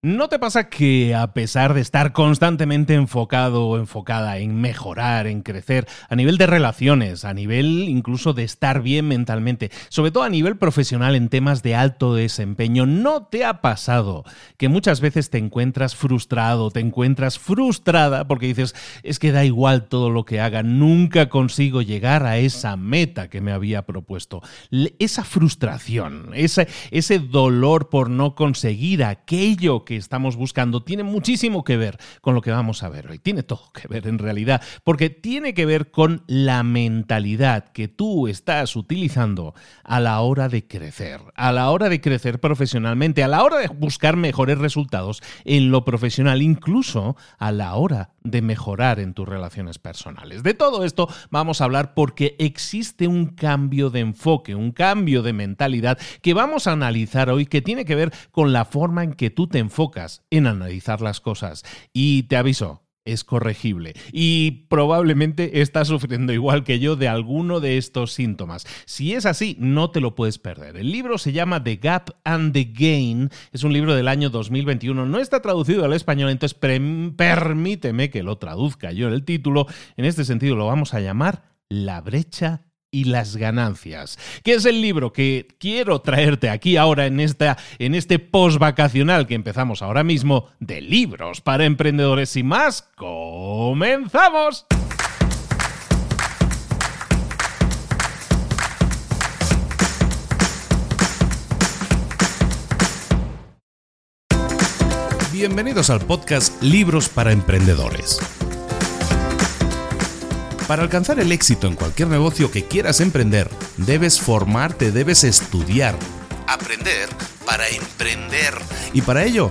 ¿No te pasa que a pesar de estar constantemente enfocado o enfocada en mejorar, en crecer, a nivel de relaciones, a nivel incluso de estar bien mentalmente, sobre todo a nivel profesional en temas de alto desempeño, ¿no te ha pasado que muchas veces te encuentras frustrado, te encuentras frustrada porque dices, es que da igual todo lo que haga, nunca consigo llegar a esa meta que me había propuesto? Esa frustración, ese, ese dolor por no conseguir aquello que estamos buscando tiene muchísimo que ver con lo que vamos a ver hoy. Tiene todo que ver en realidad, porque tiene que ver con la mentalidad que tú estás utilizando a la hora de crecer, a la hora de crecer profesionalmente, a la hora de buscar mejores resultados en lo profesional, incluso a la hora de mejorar en tus relaciones personales. De todo esto vamos a hablar porque existe un cambio de enfoque, un cambio de mentalidad que vamos a analizar hoy que tiene que ver con la forma en que tú te enfocas en analizar las cosas. Y te aviso, es corregible y probablemente estás sufriendo igual que yo de alguno de estos síntomas. Si es así, no te lo puedes perder. El libro se llama The Gap and the Gain, es un libro del año 2021, no está traducido al español, entonces permíteme que lo traduzca yo el título. En este sentido lo vamos a llamar La brecha y las ganancias, que es el libro que quiero traerte aquí ahora en, esta, en este post vacacional que empezamos ahora mismo de libros para emprendedores y más. ¡Comenzamos! Bienvenidos al podcast Libros para Emprendedores para alcanzar el éxito en cualquier negocio que quieras emprender, debes formarte, debes estudiar, aprender para emprender. Y para ello,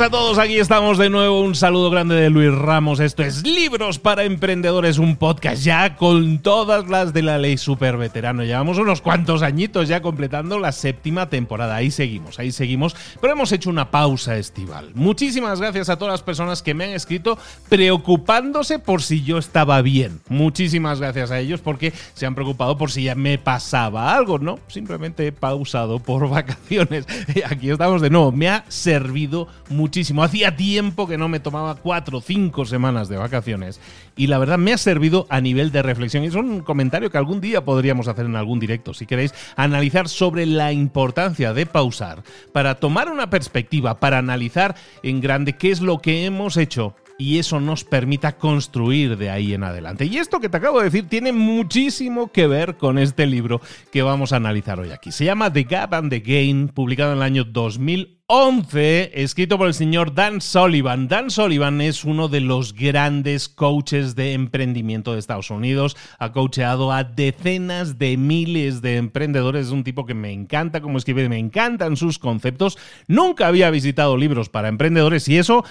A todos, aquí estamos de nuevo. Un saludo grande de Luis Ramos. Esto es Libros para Emprendedores, un podcast ya con todas las de la ley super veterano. Llevamos unos cuantos añitos ya completando la séptima temporada. Ahí seguimos, ahí seguimos. Pero hemos hecho una pausa estival. Muchísimas gracias a todas las personas que me han escrito preocupándose por si yo estaba bien. Muchísimas gracias a ellos porque se han preocupado por si ya me pasaba algo, ¿no? Simplemente he pausado por vacaciones. Aquí estamos de nuevo. Me ha servido mucho muchísimo. Hacía tiempo que no me tomaba cuatro o cinco semanas de vacaciones y la verdad me ha servido a nivel de reflexión. Y es un comentario que algún día podríamos hacer en algún directo, si queréis, analizar sobre la importancia de pausar para tomar una perspectiva, para analizar en grande qué es lo que hemos hecho y eso nos permita construir de ahí en adelante. Y esto que te acabo de decir tiene muchísimo que ver con este libro que vamos a analizar hoy aquí. Se llama The Gap and the Gain, publicado en el año 2000 11, escrito por el señor Dan Sullivan. Dan Sullivan es uno de los grandes coaches de emprendimiento de Estados Unidos. Ha coacheado a decenas de miles de emprendedores. Es un tipo que me encanta como escribe, me encantan sus conceptos. Nunca había visitado libros para emprendedores y eso,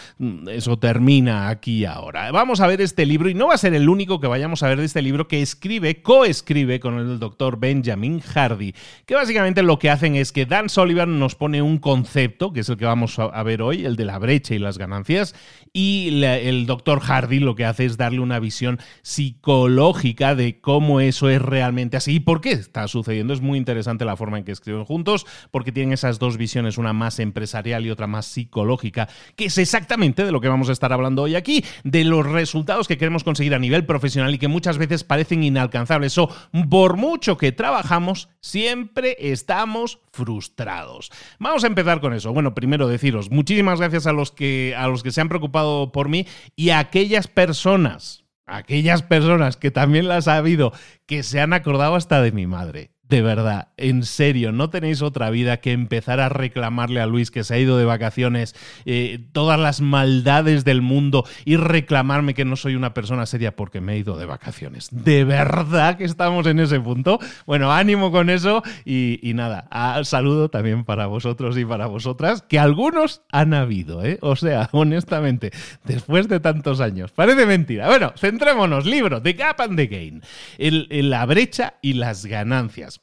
eso termina aquí ahora. Vamos a ver este libro y no va a ser el único que vayamos a ver de este libro que escribe, coescribe con el doctor Benjamin Hardy, que básicamente lo que hacen es que Dan Sullivan nos pone un concepto que es el que vamos a ver hoy, el de la brecha y las ganancias, y el doctor Hardy lo que hace es darle una visión psicológica de cómo eso es realmente así y por qué está sucediendo. Es muy interesante la forma en que escriben juntos, porque tienen esas dos visiones, una más empresarial y otra más psicológica, que es exactamente de lo que vamos a estar hablando hoy aquí, de los resultados que queremos conseguir a nivel profesional y que muchas veces parecen inalcanzables. O por mucho que trabajamos, siempre estamos frustrados. Vamos a empezar con eso. Bueno, primero deciros, muchísimas gracias a los que, a los que se han preocupado por mí. Y aquellas personas aquellas personas que también las ha habido, que se han acordado hasta de mi madre de verdad, en serio, no tenéis otra vida que empezar a reclamarle a Luis que se ha ido de vacaciones eh, todas las maldades del mundo y reclamarme que no soy una persona seria porque me he ido de vacaciones. ¿De verdad que estamos en ese punto? Bueno, ánimo con eso y, nada, saludo también para vosotros y para vosotras, que algunos han habido, ¿eh? O sea, honestamente, después de tantos años. Parece mentira. Bueno, centrémonos, libro, The Gap and the Gain. la brecha y las ganancias.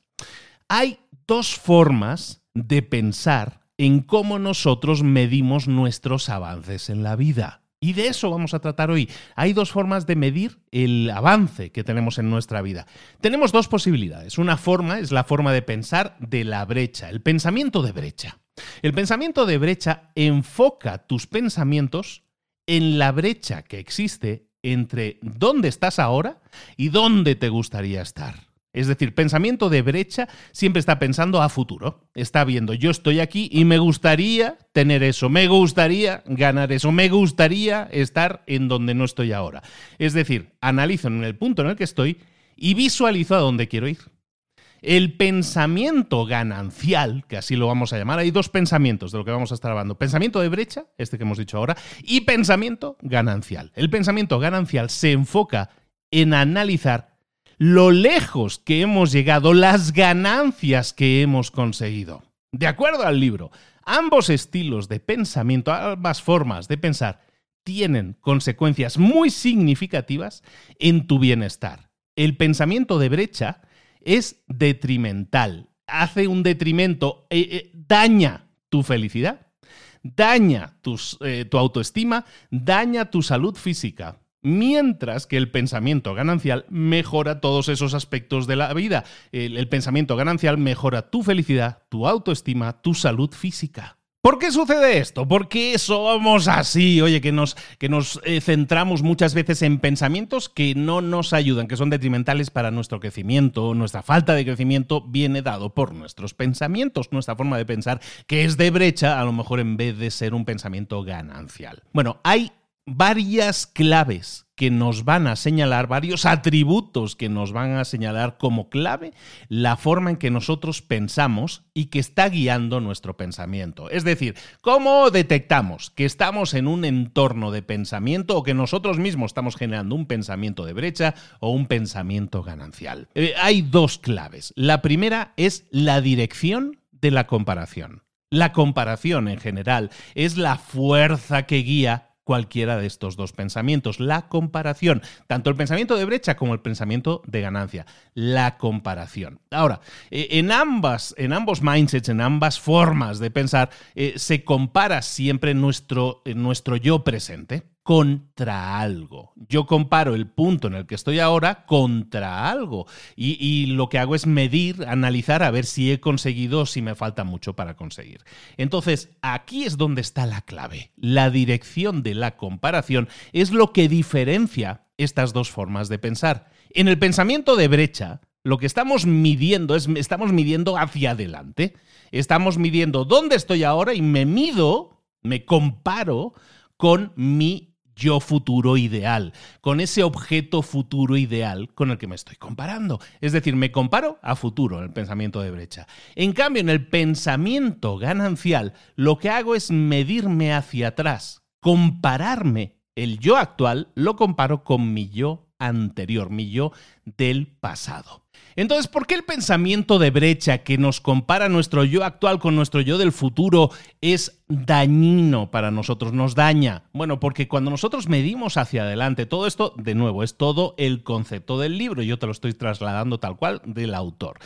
Hay dos formas de pensar en cómo nosotros medimos nuestros avances en la vida. Y de eso vamos a tratar hoy. Hay dos formas de medir el avance que tenemos en nuestra vida. Tenemos dos posibilidades. Una forma es la forma de pensar de la brecha, el pensamiento de brecha. El pensamiento de brecha enfoca tus pensamientos en la brecha que existe entre dónde estás ahora y dónde te gustaría estar. Es decir, pensamiento de brecha siempre está pensando a futuro. Está viendo, yo estoy aquí y me gustaría tener eso, me gustaría ganar eso, me gustaría estar en donde no estoy ahora. Es decir, analizo en el punto en el que estoy y visualizo a dónde quiero ir. El pensamiento ganancial, que así lo vamos a llamar, hay dos pensamientos de lo que vamos a estar hablando. Pensamiento de brecha, este que hemos dicho ahora, y pensamiento ganancial. El pensamiento ganancial se enfoca en analizar lo lejos que hemos llegado, las ganancias que hemos conseguido. De acuerdo al libro, ambos estilos de pensamiento, ambas formas de pensar, tienen consecuencias muy significativas en tu bienestar. El pensamiento de brecha es detrimental, hace un detrimento, eh, eh, daña tu felicidad, daña eh, tu autoestima, daña tu salud física mientras que el pensamiento ganancial mejora todos esos aspectos de la vida. El, pensamiento ganancial mejora tu felicidad, tu autoestima, tu salud física. ¿Por qué sucede esto? ¿Por qué somos así? Oye, que nos, que nos eh, centramos muchas veces en pensamientos que no nos ayudan, que son detrimentales para nuestro crecimiento. Nuestra falta de crecimiento viene dado por nuestros pensamientos, nuestra forma de pensar, que es de brecha, a lo mejor en vez de ser un pensamiento ganancial. Bueno, hay varias claves que nos van a señalar, varios atributos que nos van a señalar como clave la forma en que nosotros pensamos y que está guiando nuestro pensamiento. Es decir, ¿cómo detectamos que estamos en un entorno de pensamiento o que nosotros mismos estamos generando un pensamiento de brecha o un pensamiento ganancial? Eh, hay dos claves. La primera es la dirección de la comparación. La comparación en general es la fuerza que guía cualquiera de estos dos pensamientos. La comparación, tanto el pensamiento de brecha como el pensamiento de ganancia. La comparación. Ahora, eh, en ambas, en ambos mindsets, en ambas formas de pensar, eh, se compara siempre nuestro, nuestro yo presente contra algo. Yo comparo el punto en el que estoy ahora contra algo y, lo que hago es medir, analizar a ver si he conseguido o si me falta mucho para conseguir. Entonces, aquí es donde está la clave. La dirección de la comparación es lo que diferencia estas dos formas de pensar. En el pensamiento de brecha, lo que estamos midiendo es, estamos midiendo hacia adelante. Estamos midiendo dónde estoy ahora y me mido, me comparo con mi yo futuro ideal, con ese objeto futuro ideal con el que me estoy comparando. Es decir, me comparo a futuro en el pensamiento de brecha. En cambio, en el pensamiento ganancial, lo que hago es medirme hacia atrás, compararme. El yo actual lo comparo con mi yo anterior, mi yo del pasado. Entonces, ¿por qué el pensamiento de brecha que nos compara nuestro yo actual con nuestro yo del futuro es dañino para nosotros, nos daña? Bueno, porque cuando nosotros medimos hacia adelante, todo esto, de nuevo, es todo el concepto del libro, yo te lo estoy trasladando tal cual del autor.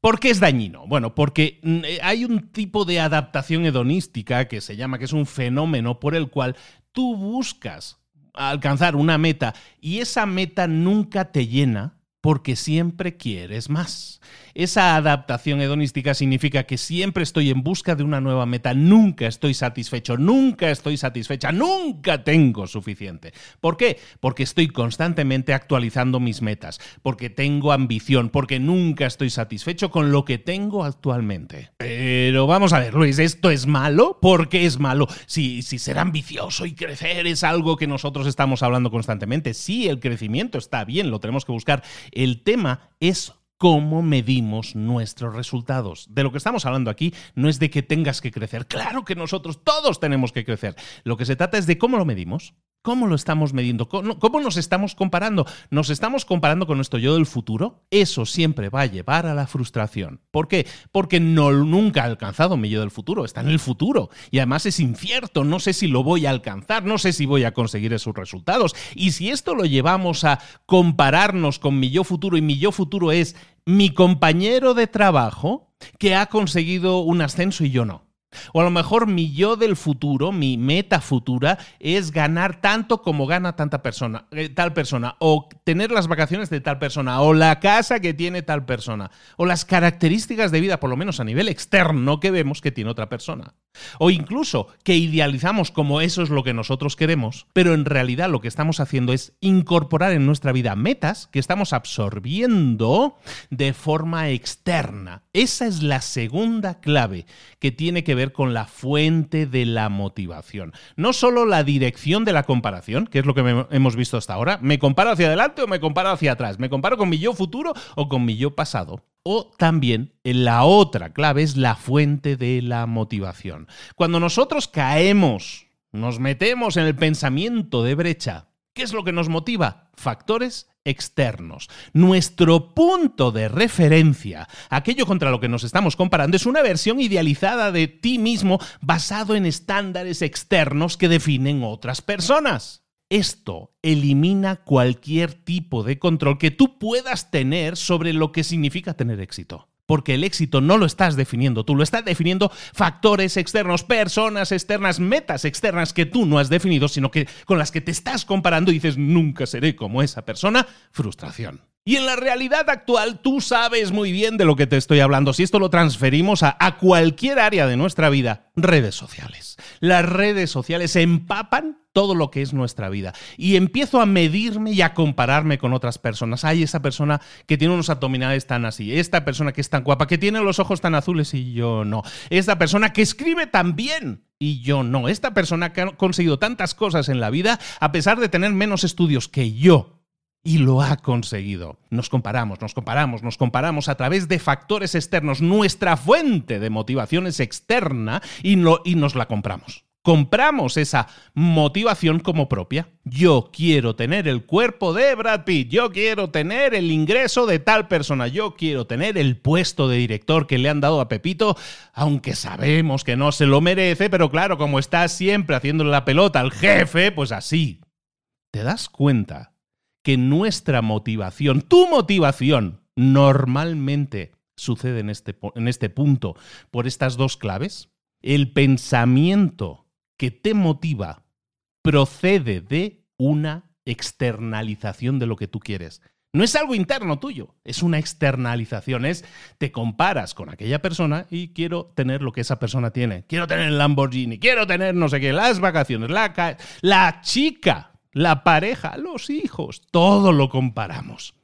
¿Por qué es dañino? Bueno, porque mm, eh, hay un tipo de adaptación hedonística que se llama, que es un fenómeno por el cual tú buscas alcanzar una meta y esa meta nunca te llena porque siempre quieres más. Esa adaptación hedonística significa que siempre estoy en busca de una nueva meta, nunca estoy satisfecho, nunca estoy satisfecha, nunca tengo suficiente. ¿Por qué? Porque estoy constantemente actualizando mis metas, porque tengo ambición, porque nunca estoy satisfecho con lo que tengo actualmente. Pero vamos a ver, Luis, ¿esto es malo? ¿Por qué es malo? Si, si ser ambicioso y crecer es algo que nosotros estamos hablando constantemente, sí, el crecimiento está bien, lo tenemos que buscar el tema es cómo medimos nuestros resultados. De lo que estamos hablando aquí no es de que tengas que crecer. Claro que nosotros todos tenemos que crecer. Lo que se trata es de cómo lo medimos. ¿Cómo lo estamos midiendo? ¿Cómo nos estamos comparando? ¿Nos estamos comparando con nuestro yo del futuro? Eso siempre va a llevar a la frustración. ¿Por qué? Porque no, nunca ha alcanzado mi yo del futuro, está en el futuro. Y además es incierto, no sé si lo voy a alcanzar, no sé si voy a conseguir esos resultados. Y si esto lo llevamos a compararnos con mi yo futuro y mi yo futuro es mi compañero de trabajo que ha conseguido un ascenso y yo no. O a lo mejor mi yo del futuro, mi meta futura, es ganar tanto como gana tanta persona, eh, tal persona, o tener las vacaciones de tal persona, o la casa que tiene tal persona, o las características de vida, por lo menos a nivel externo, que vemos que tiene otra persona. O incluso que idealizamos como eso es lo que nosotros queremos, pero en realidad lo que estamos haciendo es incorporar en nuestra vida metas que estamos absorbiendo de forma externa. Esa es la segunda clave que tiene que ver con la fuente de la motivación. No solo la dirección de la comparación, que es lo que hemos visto hasta ahora, me comparo hacia adelante o me comparo hacia atrás, me comparo con mi yo futuro o con mi yo pasado. O también la otra clave es la fuente de la motivación. Cuando nosotros caemos, nos metemos en el pensamiento de brecha, ¿qué es lo que nos motiva? Factores externos. Nuestro punto de referencia, aquello contra lo que nos estamos comparando, es una versión idealizada de ti mismo basado en estándares externos que definen otras personas. Esto elimina cualquier tipo de control que tú puedas tener sobre lo que significa tener éxito. Porque el éxito no lo estás definiendo tú, lo estás definiendo factores externos, personas externas, metas externas que tú no has definido, sino que con las que te estás comparando y dices, nunca seré como esa persona, frustración. Y en la realidad actual tú sabes muy bien de lo que te estoy hablando. Si esto lo transferimos a, a, cualquier área de nuestra vida, redes sociales. Las redes sociales empapan todo lo que es nuestra vida. Y empiezo a medirme y a compararme con otras personas. Hay esa persona que tiene unos abdominales tan así, esta persona que es tan guapa, que tiene los ojos tan azules y yo no. Esta persona que escribe tan bien y yo no. Esta persona que ha conseguido tantas cosas en la vida a pesar de tener menos estudios que yo y lo ha conseguido. Nos comparamos, nos comparamos, nos comparamos a través de factores externos. Nuestra fuente de motivación es externa y, y nos la compramos. Compramos esa motivación como propia. Yo quiero tener el cuerpo de Brad Pitt, yo quiero tener el ingreso de tal persona, yo quiero tener el puesto de director que le han dado a Pepito, aunque sabemos que no se lo merece, pero claro, como está siempre haciéndole la pelota al jefe, pues así. ¿Te das cuenta que nuestra motivación, tu motivación, normalmente sucede en este, en este punto por estas dos claves. El pensamiento que te motiva procede de una externalización de lo que tú quieres. No es algo interno tuyo, es una externalización. Es te comparas con aquella persona y quiero tener lo que esa persona tiene. Quiero tener el Lamborghini, quiero tener no sé qué, las vacaciones, la, la chica la pareja, los hijos, todo lo comparamos.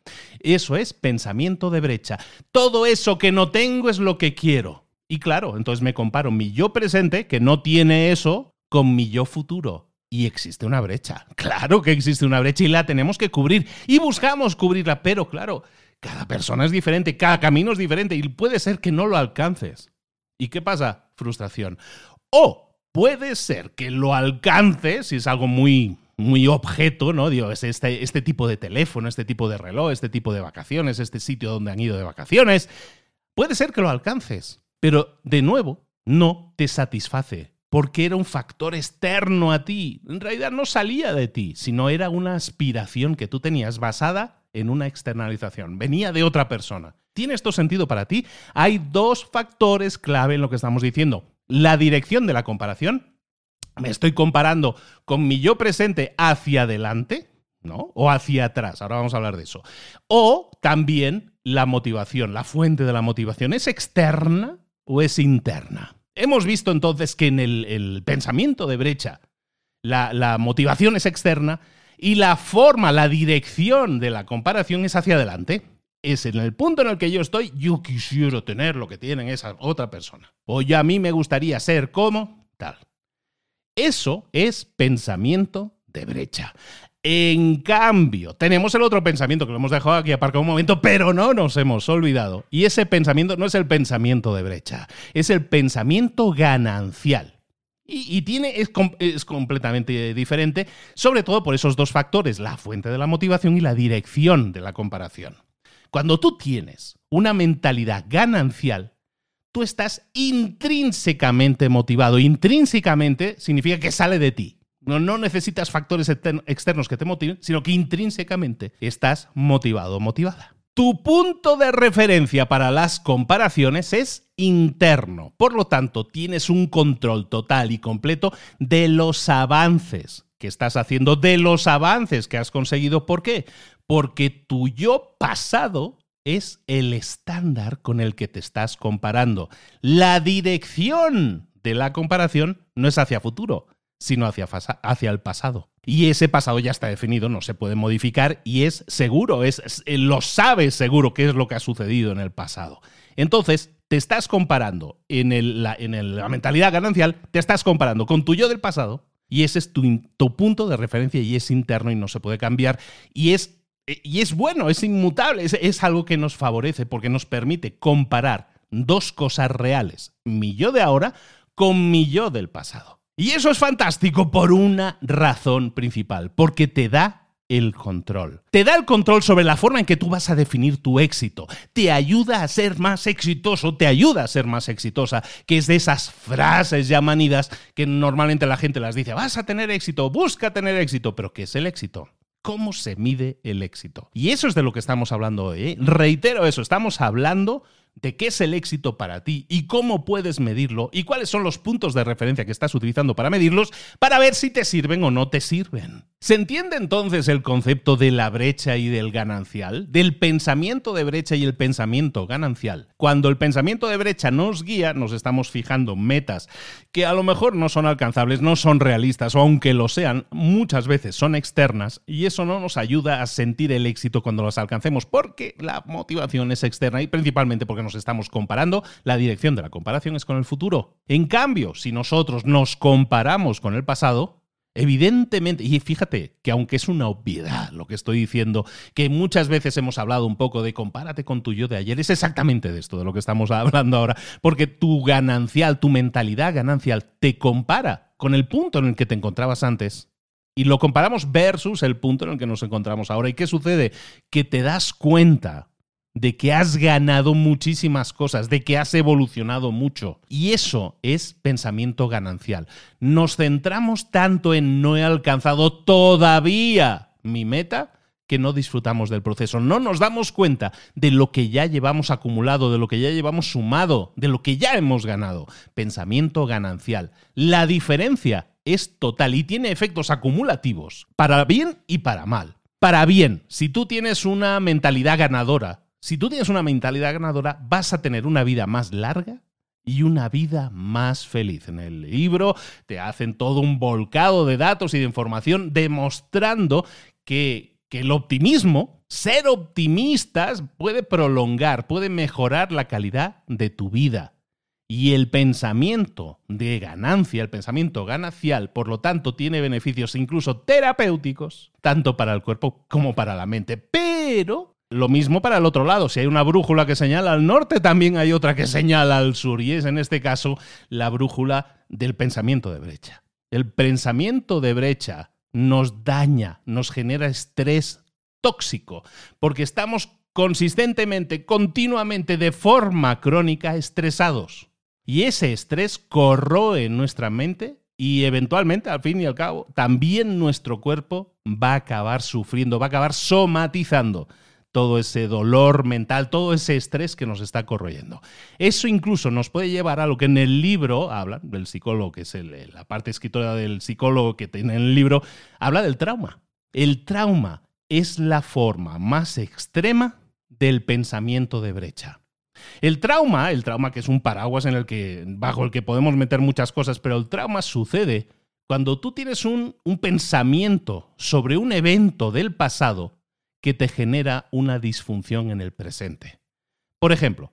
Eso es pensamiento de brecha. Todo eso que no tengo es lo que quiero. Y claro, entonces me comparo mi yo presente, que no tiene eso, con mi yo futuro. Y existe una brecha. Claro que existe una brecha y la tenemos que cubrir. Y buscamos cubrirla, pero claro, cada persona es diferente, cada camino es diferente y puede ser que no lo alcances. ¿Y qué pasa? Frustración. O puede ser que lo alcances, si es algo muy muy objeto, ¿no? Digo, es este, este tipo de teléfono, este tipo de reloj, este tipo de vacaciones, este sitio donde han ido de vacaciones. Puede ser que lo alcances, pero de nuevo, no te satisface, porque era un factor externo a ti. En realidad no salía de ti, sino era una aspiración que tú tenías basada en una externalización. Venía de otra persona. ¿Tiene esto sentido para ti? Hay dos factores clave en lo que estamos diciendo. La dirección de la comparación me estoy comparando con mi yo presente hacia adelante, ¿no? O hacia atrás, ahora vamos a hablar de eso. O también la motivación, la fuente de la motivación, ¿es externa o es interna? Hemos visto entonces que en el, pensamiento de brecha la, la motivación es externa y la forma, la dirección de la comparación es hacia adelante es en el punto en el que yo estoy, yo quisiera tener lo que tienen esa otra persona. O ya a mí me gustaría ser como tal. Eso es pensamiento de brecha. En cambio, tenemos el otro pensamiento que lo hemos dejado aquí aparcado un momento, pero no nos hemos olvidado. Y ese pensamiento no es el pensamiento de brecha, es el pensamiento ganancial. Y, tiene, es, es, completamente diferente, sobre todo por esos dos factores, la fuente de la motivación y la dirección de la comparación. Cuando tú tienes una mentalidad ganancial, tú estás intrínsecamente motivado. Intrínsecamente significa que sale de ti. No, necesitas factores externos que te motiven, sino que intrínsecamente estás motivado o motivada. Tu punto de referencia para las comparaciones es interno. Por lo tanto, tienes un control total y completo de los avances que estás haciendo, de los avances que has conseguido. ¿Por qué? Porque tu yo pasado es el estándar con el que te estás comparando. La dirección de la comparación no es hacia futuro, sino hacia, hacia el pasado. Y ese pasado ya está definido, no se puede modificar y es seguro, es, lo sabes seguro qué es lo que ha sucedido en el pasado. Entonces, te estás comparando en, en la mentalidad ganancial, te estás comparando con tu yo del pasado y ese es tu, tu punto de referencia y es interno y no se puede cambiar y es eh, y es bueno, es inmutable, es, algo que nos favorece porque nos permite comparar dos cosas reales, mi yo de ahora con mi yo del pasado. Y eso es fantástico por una razón principal, porque te da el control. Te da el control sobre la forma en que tú vas a definir tu éxito. Te ayuda a ser más exitoso, te ayuda a ser más exitosa, que es de esas frases ya manidas que normalmente la gente las dice, vas a tener éxito, busca tener éxito, pero ¿qué es el éxito? cómo se mide el éxito. Y eso es de lo que estamos hablando hoy. ¿eh? Reitero eso, estamos hablando de qué es el éxito para ti y cómo puedes medirlo y cuáles son los puntos de referencia que estás utilizando para medirlos para ver si te sirven o no te sirven. ¿Se entiende entonces el concepto de la brecha y del ganancial? Del pensamiento de brecha y el pensamiento ganancial. Cuando el pensamiento de brecha nos guía, nos estamos fijando metas que a lo mejor no son alcanzables, no son realistas o aunque lo sean, muchas veces son externas y eso no nos ayuda a sentir el éxito cuando las alcancemos porque la motivación es externa y principalmente porque nos estamos comparando, la dirección de la comparación es con el futuro. En cambio, si nosotros nos comparamos con el pasado, Evidentemente, y fíjate que aunque es una obviedad lo que estoy diciendo, que muchas veces hemos hablado un poco de compárate con tu yo de ayer, es exactamente de esto de lo que estamos hablando ahora, porque tu ganancial, tu mentalidad ganancial te compara con el punto en el que te encontrabas antes y lo comparamos versus el punto en el que nos encontramos ahora. ¿Y qué sucede? Que te das cuenta de que has ganado muchísimas cosas, de que has evolucionado mucho. Y eso es pensamiento ganancial. Nos centramos tanto en no he alcanzado todavía mi meta que no disfrutamos del proceso. No nos damos cuenta de lo que ya llevamos acumulado, de lo que ya llevamos sumado, de lo que ya hemos ganado. Pensamiento ganancial. La diferencia es total y tiene efectos acumulativos, para bien y para mal. Para bien, si tú tienes una mentalidad ganadora, si tú tienes una mentalidad ganadora, vas a tener una vida más larga y una vida más feliz. En el libro te hacen todo un volcado de datos y de información demostrando que, que el optimismo, ser optimistas, puede prolongar, puede mejorar la calidad de tu vida. Y el pensamiento de ganancia, el pensamiento ganancial, por lo tanto, tiene beneficios incluso terapéuticos, tanto para el cuerpo como para la mente. Pero lo mismo para el otro lado. Si hay una brújula que señala al norte, también hay otra que señala al sur. Y es en este caso la brújula del pensamiento de brecha. El pensamiento de brecha nos daña, nos genera estrés tóxico, porque estamos consistentemente, continuamente, de forma crónica, estresados. Y ese estrés corroe nuestra mente y eventualmente, al fin y al cabo, también nuestro cuerpo va a acabar sufriendo, va a acabar somatizando todo ese dolor mental, todo ese estrés que nos está corroyendo. Eso incluso nos puede llevar a lo que en el libro habla, del psicólogo, que es la parte escritora del psicólogo que tiene en el libro, habla del trauma. El trauma es la forma más extrema del pensamiento de brecha. El trauma, el trauma que es un paraguas en el que, bajo el que podemos meter muchas cosas, pero el trauma sucede cuando tú tienes un, un pensamiento sobre un evento del pasado que te genera una disfunción en el presente. Por ejemplo,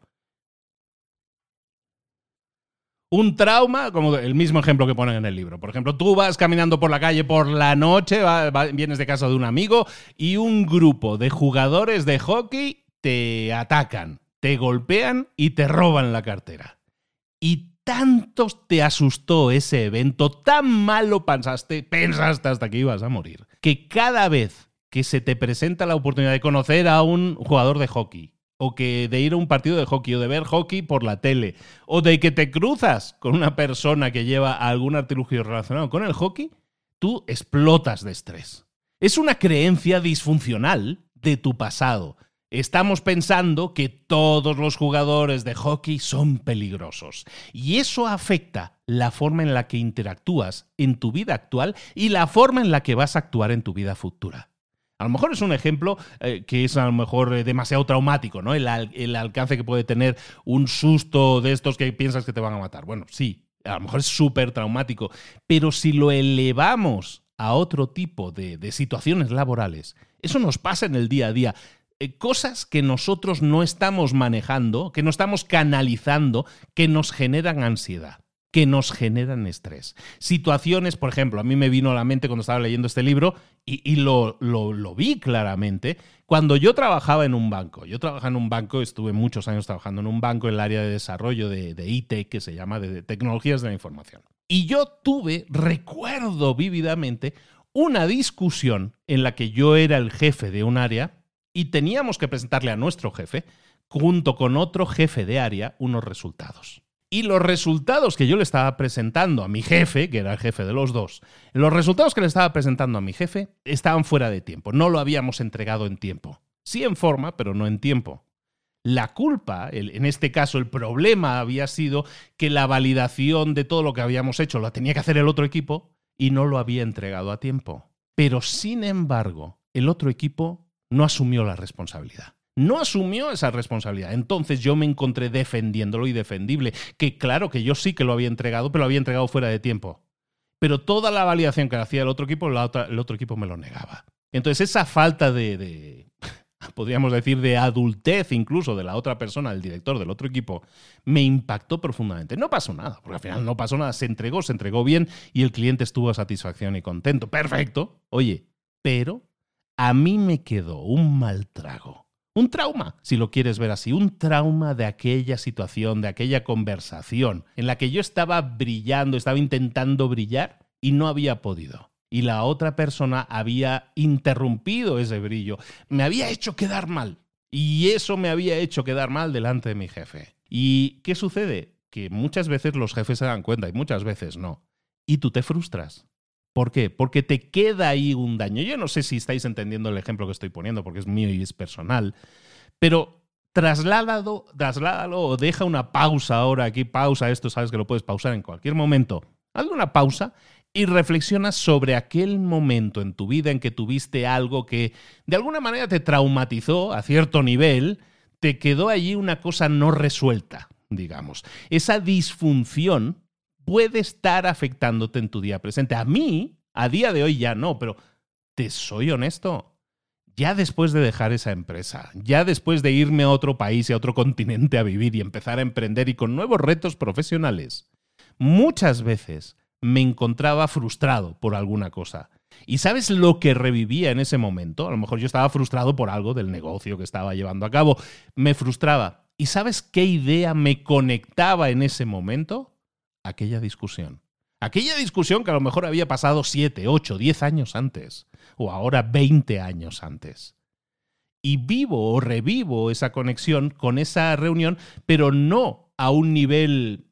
un trauma, como el mismo ejemplo que ponen en el libro. Por ejemplo, tú vas caminando por la calle por la noche, vienes de casa de un amigo y un grupo de jugadores de hockey te atacan, te golpean y te roban la cartera. Y tanto te asustó ese evento, tan mal lo pensaste, pensaste hasta que ibas a morir, que cada vez que se te presenta la oportunidad de conocer a un jugador de hockey, o que de ir a un partido de hockey o de ver hockey por la tele o de que te cruzas con una persona que lleva algún artilugio relacionado con el hockey, tú explotas de estrés. Es una creencia disfuncional de tu pasado. Estamos pensando que todos los jugadores de hockey son peligrosos y eso afecta la forma en la que interactúas en tu vida actual y la forma en la que vas a actuar en tu vida futura. A lo mejor es un ejemplo eh, que es a lo mejor eh, demasiado traumático, ¿no? El, alcance que puede tener un susto de estos que piensas que te van a matar. Bueno, sí, a lo mejor es súper traumático, pero si lo elevamos a otro tipo de, de, situaciones laborales, eso nos pasa en el día a día. Eh, cosas que nosotros no estamos manejando, que no estamos canalizando, que nos generan ansiedad que nos generan estrés. Situaciones, por ejemplo, a mí me vino a la mente cuando estaba leyendo este libro y, lo, vi claramente, cuando yo trabajaba en un banco. Yo trabajaba en un banco, estuve muchos años trabajando en un banco en el área de desarrollo de, de IT, que se llama de tecnologías de la información. Y yo tuve, recuerdo vívidamente, una discusión en la que yo era el jefe de un área y teníamos que presentarle a nuestro jefe, junto con otro jefe de área, unos resultados. Y los resultados que yo le estaba presentando a mi jefe, que era el jefe de los dos, los resultados que le estaba presentando a mi jefe estaban fuera de tiempo, no lo habíamos entregado en tiempo. Sí en forma, pero no en tiempo. La culpa, en este caso el problema había sido que la validación de todo lo que habíamos hecho lo tenía que hacer el otro equipo y no lo había entregado a tiempo. Pero sin embargo, el otro equipo no asumió la responsabilidad no asumió esa responsabilidad. Entonces yo me encontré defendiéndolo y defendible, que claro que yo sí que lo había entregado, pero lo había entregado fuera de tiempo. Pero toda la validación que hacía el otro equipo, el otro equipo me lo negaba. Entonces esa falta de, de, podríamos decir, de adultez incluso de la otra persona, el director del otro equipo, me impactó profundamente. No pasó nada, porque al final no pasó nada, se entregó, se entregó bien y el cliente estuvo a satisfacción y contento. Perfecto. Oye, pero a mí me quedó un mal trago un trauma, si lo quieres ver así, un trauma de aquella situación, de aquella conversación en la que yo estaba brillando, estaba intentando brillar y no había podido. Y la otra persona había interrumpido ese brillo, me había hecho quedar mal. Y eso me había hecho quedar mal delante de mi jefe. ¿Y qué sucede? Que muchas veces los jefes se dan cuenta y muchas veces no. Y tú te frustras. ¿Por qué? Porque te queda ahí un daño. Yo no sé si estáis entendiendo el ejemplo que estoy poniendo, porque es mío y es personal, pero trasládalo, trasládalo o deja una pausa ahora aquí, pausa esto, sabes que lo puedes pausar en cualquier momento. Hazle una pausa y reflexiona sobre aquel momento en tu vida en que tuviste algo que de alguna manera te traumatizó a cierto nivel, te quedó allí una cosa no resuelta, digamos. Esa disfunción puede estar afectándote en tu día presente. A mí, a día de hoy ya no, pero te soy honesto. Ya después de dejar esa empresa, ya después de irme a otro país y a otro continente a vivir y empezar a emprender y con nuevos retos profesionales, muchas veces me encontraba frustrado por alguna cosa. ¿Y sabes lo que revivía en ese momento? A lo mejor yo estaba frustrado por algo del negocio que estaba llevando a cabo. Me frustraba. ¿Y sabes qué idea me conectaba en ese momento? Aquella discusión. Aquella discusión que a lo mejor había pasado 7, 8, 10 años antes, o ahora 20 años antes. Y vivo o revivo esa conexión con esa reunión, pero no a un nivel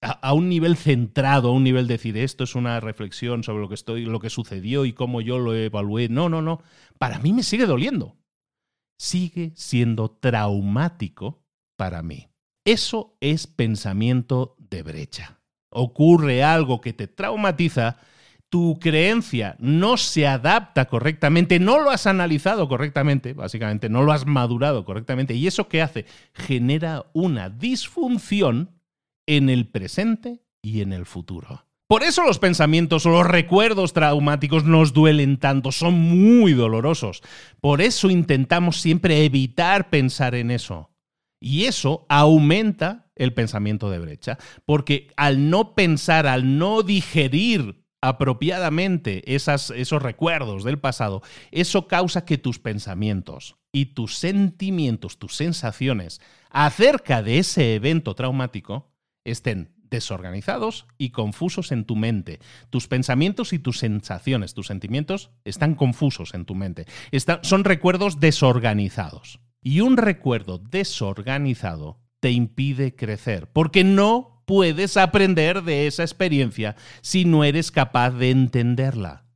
a, un nivel centrado, a un nivel de decir esto es una reflexión sobre lo que estoy, lo que sucedió y cómo yo lo evalué. No, no, no. Para mí me sigue doliendo. Sigue siendo traumático para mí. Eso es pensamiento de brecha ocurre algo que te traumatiza, tu creencia no se adapta correctamente, no lo has analizado correctamente, básicamente, no lo has madurado correctamente, ¿y eso qué hace? Genera una disfunción en el presente y en el futuro. Por eso los pensamientos o los recuerdos traumáticos nos duelen tanto, son muy dolorosos. Por eso intentamos siempre evitar pensar en eso. Y eso aumenta el pensamiento de brecha, porque al no pensar, al no digerir apropiadamente esos recuerdos del pasado, eso causa que tus pensamientos y tus sentimientos, tus sensaciones acerca de ese evento traumático estén desorganizados y confusos en tu mente. Tus pensamientos y tus sensaciones, tus sentimientos están confusos en tu mente. son recuerdos desorganizados. Y un recuerdo desorganizado te impide crecer, porque no puedes aprender de esa experiencia si no eres capaz de entenderla.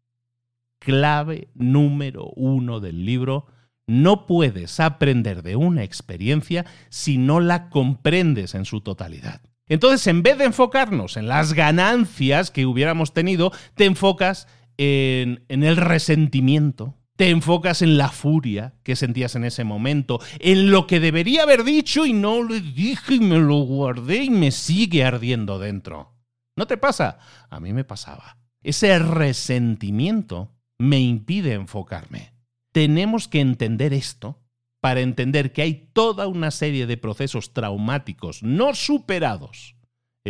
Clave número uno del libro, no puedes aprender de una experiencia si no la comprendes en su totalidad. Entonces, en vez de enfocarnos en las ganancias que hubiéramos tenido, te enfocas en, el resentimiento, te enfocas en la furia que sentías en ese momento, en lo que debería haber dicho y no le dije y me lo guardé y me sigue ardiendo dentro. ¿No te pasa? A mí me pasaba. Ese resentimiento me impide enfocarme. Tenemos que entender esto para entender que hay toda una serie de procesos traumáticos no superados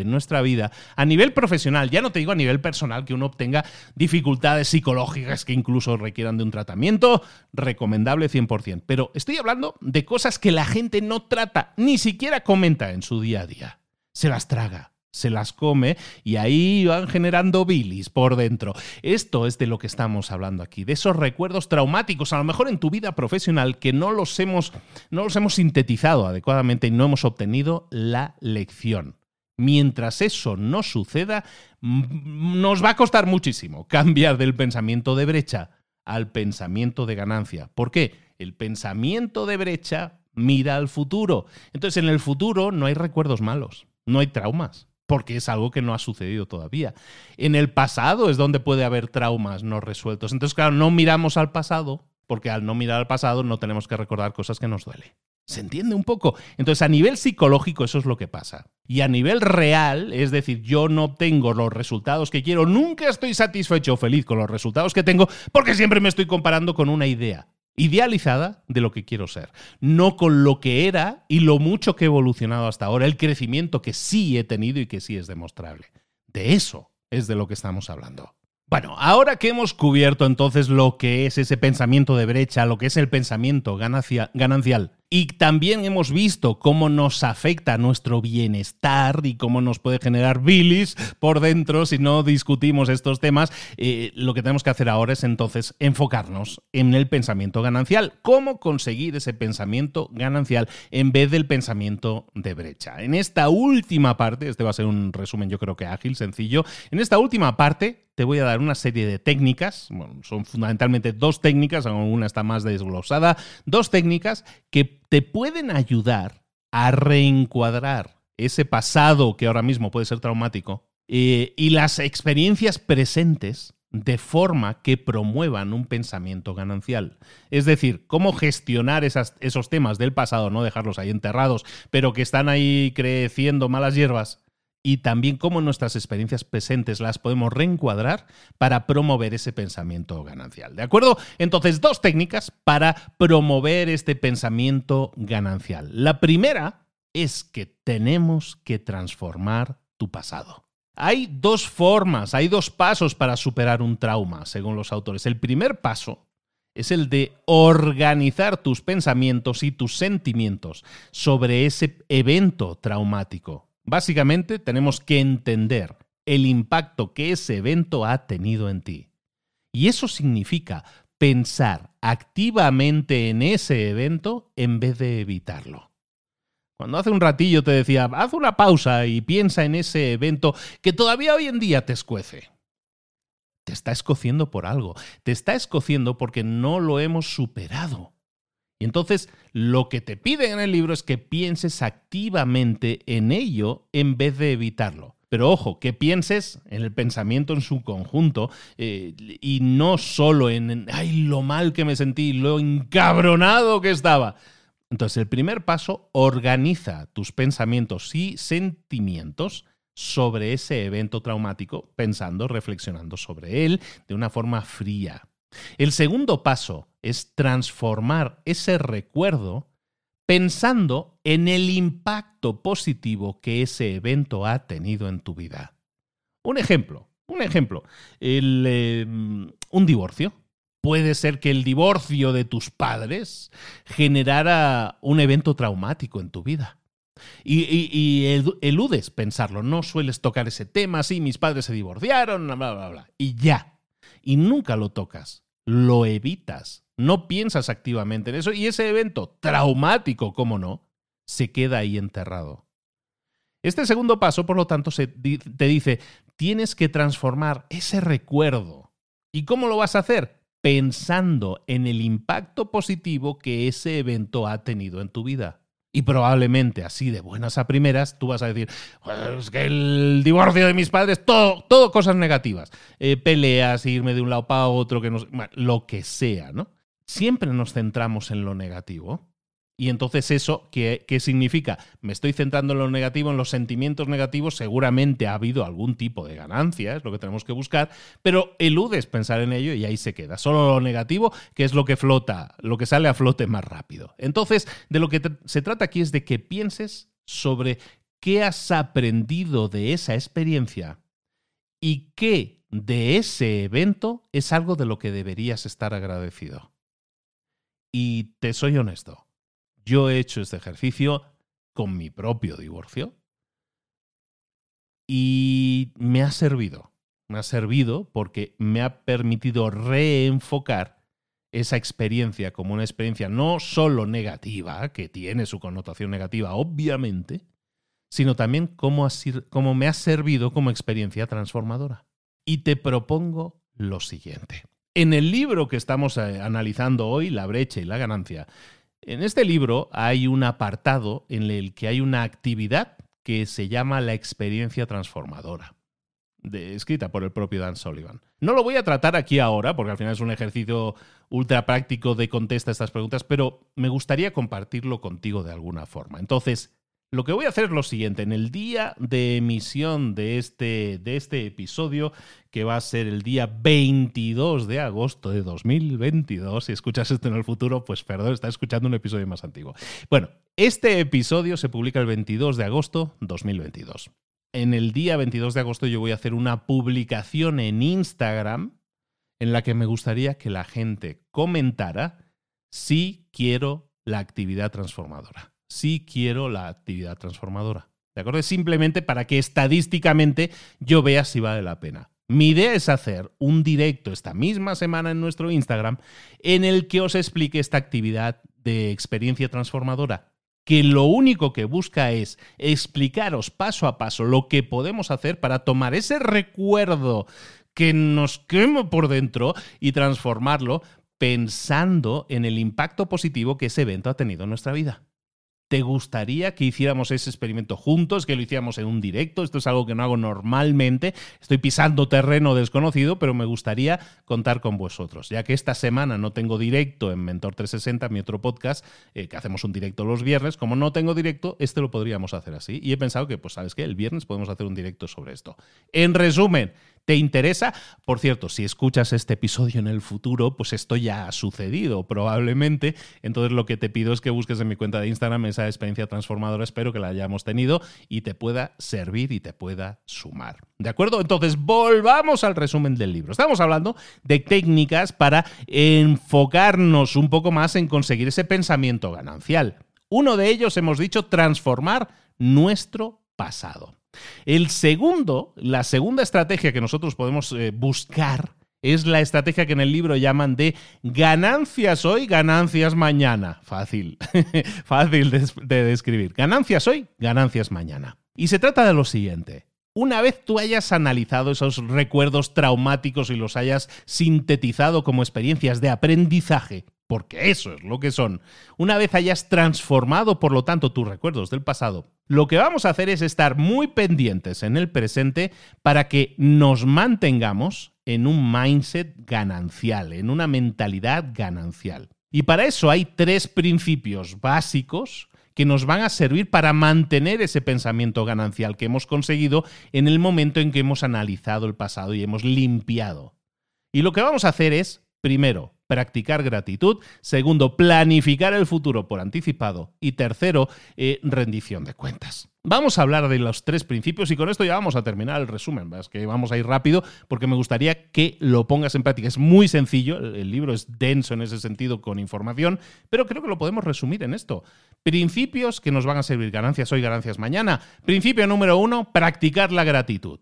en nuestra vida a nivel profesional, ya no te digo a nivel personal, que uno obtenga dificultades psicológicas que incluso requieran de un tratamiento, recomendable 100%, pero estoy hablando de cosas que la gente no trata, ni siquiera comenta en su día a día. Se las traga, se las come y ahí van generando bilis por dentro. Esto es de lo que estamos hablando aquí, de esos recuerdos traumáticos, a lo mejor en tu vida profesional, que no los hemos, no los hemos sintetizado adecuadamente y no hemos obtenido la lección. Mientras eso no suceda, nos va a costar muchísimo cambiar del pensamiento de brecha al pensamiento de ganancia. ¿Por qué? El pensamiento de brecha mira al futuro. Entonces en el futuro no hay recuerdos malos, no hay traumas porque es algo que no ha sucedido todavía. En el pasado es donde puede haber traumas no resueltos. Entonces, claro, no miramos al pasado, porque al no mirar al pasado no tenemos que recordar cosas que nos duele. ¿Se entiende un poco? Entonces, a nivel psicológico eso es lo que pasa. Y a nivel real, es decir, yo no obtengo los resultados que quiero, nunca estoy satisfecho o feliz con los resultados que tengo, porque siempre me estoy comparando con una idea idealizada de lo que quiero ser, no con lo que era y lo mucho que he evolucionado hasta ahora, el crecimiento que sí he tenido y que sí es demostrable. De eso es de lo que estamos hablando. Bueno, ahora que hemos cubierto entonces lo que es ese pensamiento de brecha, lo que es el pensamiento ganancial, y también hemos visto cómo nos afecta nuestro bienestar y cómo nos puede generar bilis por dentro si no discutimos estos temas. Eh, lo que tenemos que hacer ahora es entonces enfocarnos en el pensamiento ganancial. ¿Cómo conseguir ese pensamiento ganancial en vez del pensamiento de brecha? En esta última parte, este va a ser un resumen yo creo que ágil, sencillo, en esta última parte te voy a dar una serie de técnicas, son fundamentalmente dos técnicas, una está más desglosada, dos técnicas que te pueden ayudar a reencuadrar ese pasado que ahora mismo puede ser traumático eh, y las experiencias presentes de forma que promuevan un pensamiento ganancial. Es decir, cómo gestionar esos temas del pasado, no dejarlos ahí enterrados, pero que están ahí creciendo malas hierbas y también cómo nuestras experiencias presentes las podemos reencuadrar para promover ese pensamiento ganancial. ¿De acuerdo? Entonces, dos técnicas para promover este pensamiento ganancial. La primera es que tenemos que transformar tu pasado. Hay dos formas, hay dos pasos para superar un trauma, según los autores. El primer paso es el de organizar tus pensamientos y tus sentimientos sobre ese evento traumático. Básicamente tenemos que entender el impacto que ese evento ha tenido en ti. Y eso significa pensar activamente en ese evento en vez de evitarlo. Cuando hace un ratillo te decía, haz una pausa y piensa en ese evento que todavía hoy en día te escuece. Te está escociendo por algo, te está escociendo porque no lo hemos superado. Y entonces lo que te piden en el libro es que pienses activamente en ello en vez de evitarlo. Pero ojo, que pienses en el pensamiento en su conjunto eh, y no solo en, ay, lo mal que me sentí, lo encabronado que estaba. Entonces, el primer paso, organiza tus pensamientos y sentimientos sobre ese evento traumático, pensando, reflexionando sobre él de una forma fría. El segundo paso es transformar ese recuerdo pensando en el impacto positivo que ese evento ha tenido en tu vida. Un ejemplo, un ejemplo, em, un divorcio. Puede ser que el divorcio de tus padres generara un evento traumático en tu vida. Y, y, eludes pensarlo, no sueles tocar ese tema, sí, mis padres se divorciaron, bla, bla, bla, y ya. Y nunca lo tocas, lo evitas no piensas activamente en eso y ese evento traumático, como no, se queda ahí enterrado. Este segundo paso, por lo tanto, te dice, tienes que transformar ese recuerdo. ¿Y cómo lo vas a hacer? Pensando en el impacto positivo que ese evento ha tenido en tu vida. Y probablemente así de buenas a primeras tú vas a decir, pues que el divorcio de mis padres, todo, todo cosas negativas. Eh, peleas, irme de un lado para otro, que no, lo que sea, ¿no? siempre nos centramos en lo negativo. Y entonces eso, ¿qué, ¿qué, significa? Me estoy centrando en lo negativo, en los sentimientos negativos, seguramente ha habido algún tipo de ganancia, es lo que tenemos que buscar, pero eludes pensar en ello y ahí se queda. Solo lo negativo, que es lo que flota, lo que sale a flote más rápido. Entonces, de lo que se trata aquí es de que pienses sobre qué has aprendido de esa experiencia y qué de ese evento es algo de lo que deberías estar agradecido. Y te soy honesto, yo he hecho este ejercicio con mi propio divorcio y me ha servido. Me ha servido porque me ha permitido reenfocar esa experiencia como una experiencia no solo negativa, que tiene su connotación negativa, obviamente, sino también como me ha servido como experiencia transformadora. Y te propongo lo siguiente. En el libro que estamos eh, analizando hoy, La brecha y la ganancia, en este libro hay un apartado en el que hay una actividad que se llama la experiencia transformadora, escrita por el propio Dan Sullivan. No lo voy a tratar aquí ahora, porque al final es un ejercicio ultra práctico de contesta estas preguntas, pero me gustaría compartirlo contigo de alguna forma. Entonces, lo que voy a hacer es lo siguiente, en el día de emisión de este, de este episodio, que va a ser el día 22 de agosto de 2022, si escuchas esto en el futuro, pues perdón, estás escuchando un episodio más antiguo. Bueno, este episodio se publica el 22 de agosto 2022. En el día 22 de agosto yo voy a hacer una publicación en Instagram en la que me gustaría que la gente comentara si quiero la actividad transformadora sí quiero la actividad transformadora. ¿De acuerdo? simplemente para que estadísticamente yo vea si vale la pena. Mi idea es hacer un directo esta misma semana en nuestro Instagram en el que os explique esta actividad de experiencia transformadora, que lo único que busca es explicaros paso a paso lo que podemos hacer para tomar ese recuerdo que nos quema por dentro y transformarlo pensando en el impacto positivo que ese evento ha tenido en nuestra vida. ¿Te gustaría que hiciéramos ese experimento juntos, que lo hiciéramos en un directo? Esto es algo que no hago normalmente. Estoy pisando terreno desconocido, pero me gustaría contar con vosotros. Ya que esta semana no tengo directo en Mentor 360, mi otro podcast, eh, que hacemos un directo los viernes, como no tengo directo, este lo podríamos hacer así. Y he pensado que, pues, ¿sabes qué? El viernes podemos hacer un directo sobre esto. En resumen, ¿Te interesa? Por cierto, si escuchas este episodio en el futuro, pues esto ya ha sucedido probablemente. Entonces lo que te pido es que busques en mi cuenta de Instagram esa experiencia transformadora. Espero que la hayamos tenido y te pueda servir y te pueda sumar. ¿De acuerdo? Entonces volvamos al resumen del libro. Estamos hablando de técnicas para enfocarnos un poco más en conseguir ese pensamiento ganancial. Uno de ellos, hemos dicho, transformar nuestro pasado. El segundo, la segunda estrategia que nosotros podemos eh, buscar es la estrategia que en el libro llaman de ganancias hoy, ganancias mañana. Fácil, fácil de describir. Ganancias hoy, ganancias mañana. Y se trata de lo siguiente. Una vez tú hayas analizado esos recuerdos traumáticos y los hayas sintetizado como experiencias de aprendizaje, porque eso es lo que son. Una vez hayas transformado, por lo tanto, tus recuerdos del pasado, lo que vamos a hacer es estar muy pendientes en el presente para que nos mantengamos en un mindset ganancial, en una mentalidad ganancial. Y para eso hay tres principios básicos que nos van a servir para mantener ese pensamiento ganancial que hemos conseguido en el momento en que hemos analizado el pasado y hemos limpiado. Y lo que vamos a hacer es, primero, practicar gratitud. Segundo, planificar el futuro por anticipado. Y tercero, eh, rendición de cuentas. Vamos a hablar de los tres principios y con esto ya vamos a terminar el resumen. Es que vamos a ir rápido porque me gustaría que lo pongas en práctica. Es muy sencillo, el libro es denso en ese sentido con información, pero creo que lo podemos resumir en esto. Principios que nos van a servir ganancias hoy, ganancias mañana. Principio número uno, practicar la gratitud.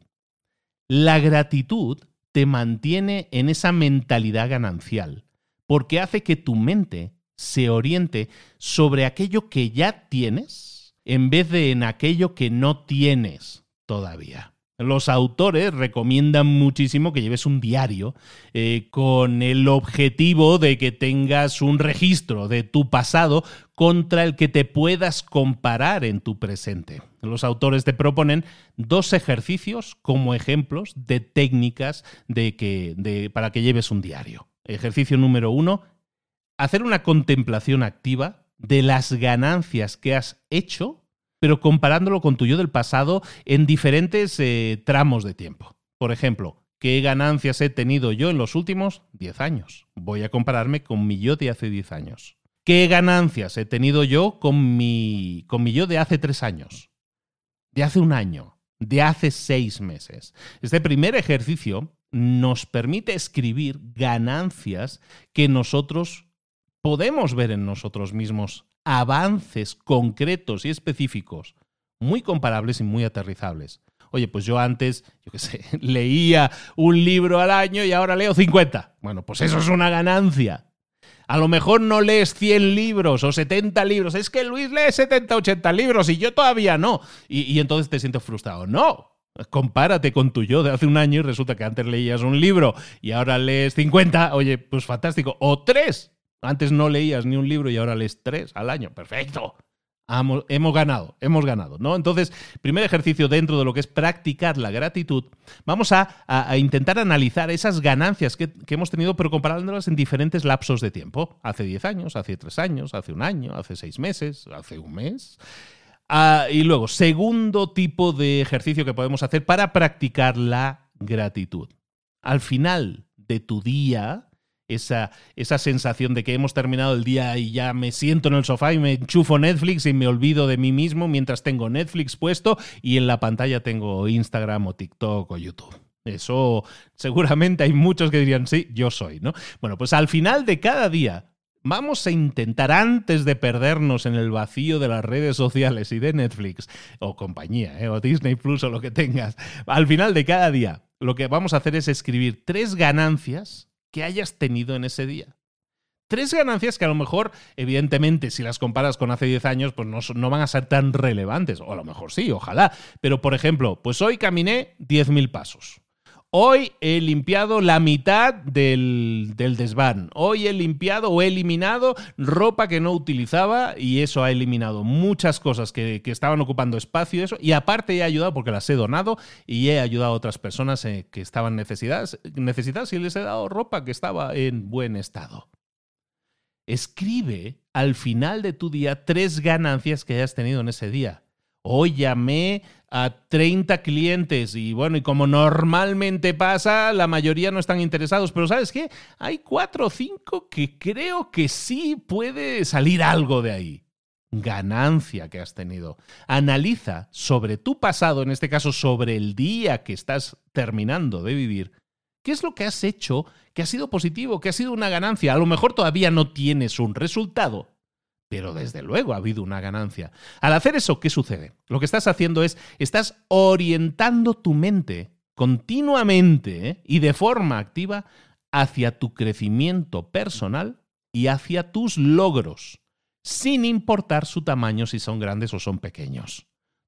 La gratitud te mantiene en esa mentalidad ganancial porque hace que tu mente se oriente sobre aquello que ya tienes en vez de en aquello que no tienes todavía. Los autores recomiendan muchísimo que lleves un diario eh, con el objetivo de que tengas un registro de tu pasado contra el que te puedas comparar en tu presente. Los autores te proponen dos ejercicios como ejemplos de técnicas de que, para que lleves un diario. Ejercicio número uno, hacer una contemplación activa de las ganancias que has hecho, pero comparándolo con tu yo del pasado en diferentes eh, tramos de tiempo. Por ejemplo, ¿qué ganancias he tenido yo en los últimos 10 años? Voy a compararme con mi yo de hace 10 años. ¿Qué ganancias he tenido yo con mi, con mi yo de hace 3 años? De hace un año, de hace 6 meses. Este primer ejercicio nos permite escribir ganancias que nosotros podemos ver en nosotros mismos, avances concretos y específicos, muy comparables y muy aterrizables. Oye, pues yo antes, yo qué sé, leía un libro al año y ahora leo 50. Bueno, pues eso es una ganancia. A lo mejor no lees 100 libros o 70 libros. Es que Luis lee 70, 80 libros y yo todavía no. Y, y entonces te sientes frustrado. No, Compárate con tu yo de hace un año y resulta que antes leías un libro y ahora lees 50. Oye, pues fantástico. O tres. Antes no leías ni un libro y ahora lees tres al año. Perfecto. Hemos, ganado, hemos ganado, ¿no? Entonces, primer ejercicio dentro de lo que es practicar la gratitud, vamos a, intentar analizar esas ganancias que, que, hemos tenido, pero comparándolas en diferentes lapsos de tiempo. Hace 10 años, hace 3 años, hace un año, hace 6 meses, hace un mes. Ah, y luego, segundo tipo de ejercicio que podemos hacer para practicar la gratitud. Al final de tu día, esa, esa, sensación de que hemos terminado el día y ya me siento en el sofá y me enchufo Netflix y me olvido de mí mismo mientras tengo Netflix puesto y en la pantalla tengo Instagram o TikTok o YouTube. Eso seguramente hay muchos que dirían, sí, yo soy, ¿no? Bueno, pues al final de cada día Vamos a intentar, antes de perdernos en el vacío de las redes sociales y de Netflix o compañía, ¿eh? o Disney Plus o lo que tengas, al final de cada día, lo que vamos a hacer es escribir tres ganancias que hayas tenido en ese día. Tres ganancias que a lo mejor, evidentemente, si las comparas con hace 10 años, pues no, van a ser tan relevantes. O a lo mejor sí, ojalá. Pero, por ejemplo, pues hoy caminé 10.000 pasos. Hoy he limpiado la mitad del, desván. Hoy he limpiado o he eliminado ropa que no utilizaba y eso ha eliminado muchas cosas que, estaban ocupando espacio y eso. Y aparte he ayudado porque las he donado y he ayudado a otras personas eh, que estaban necesitadas, necesitadas y les he dado ropa que estaba en buen estado. Escribe al final de tu día tres ganancias que hayas tenido en ese día. Hoy llamé a 30 clientes y bueno, y como normalmente pasa, la mayoría no están interesados, pero ¿sabes qué? Hay cuatro o cinco que creo que sí puede salir algo de ahí. Ganancia que has tenido. Analiza sobre tu pasado, en este caso sobre el día que estás terminando de vivir, qué es lo que has hecho que ha sido positivo, que ha sido una ganancia. A lo mejor todavía no tienes un resultado, pero desde luego ha habido una ganancia. Al hacer eso, ¿qué sucede? Lo que estás haciendo es, estás orientando tu mente continuamente ¿eh? y de forma activa hacia tu crecimiento personal y hacia tus logros, sin importar su tamaño si son grandes o son pequeños.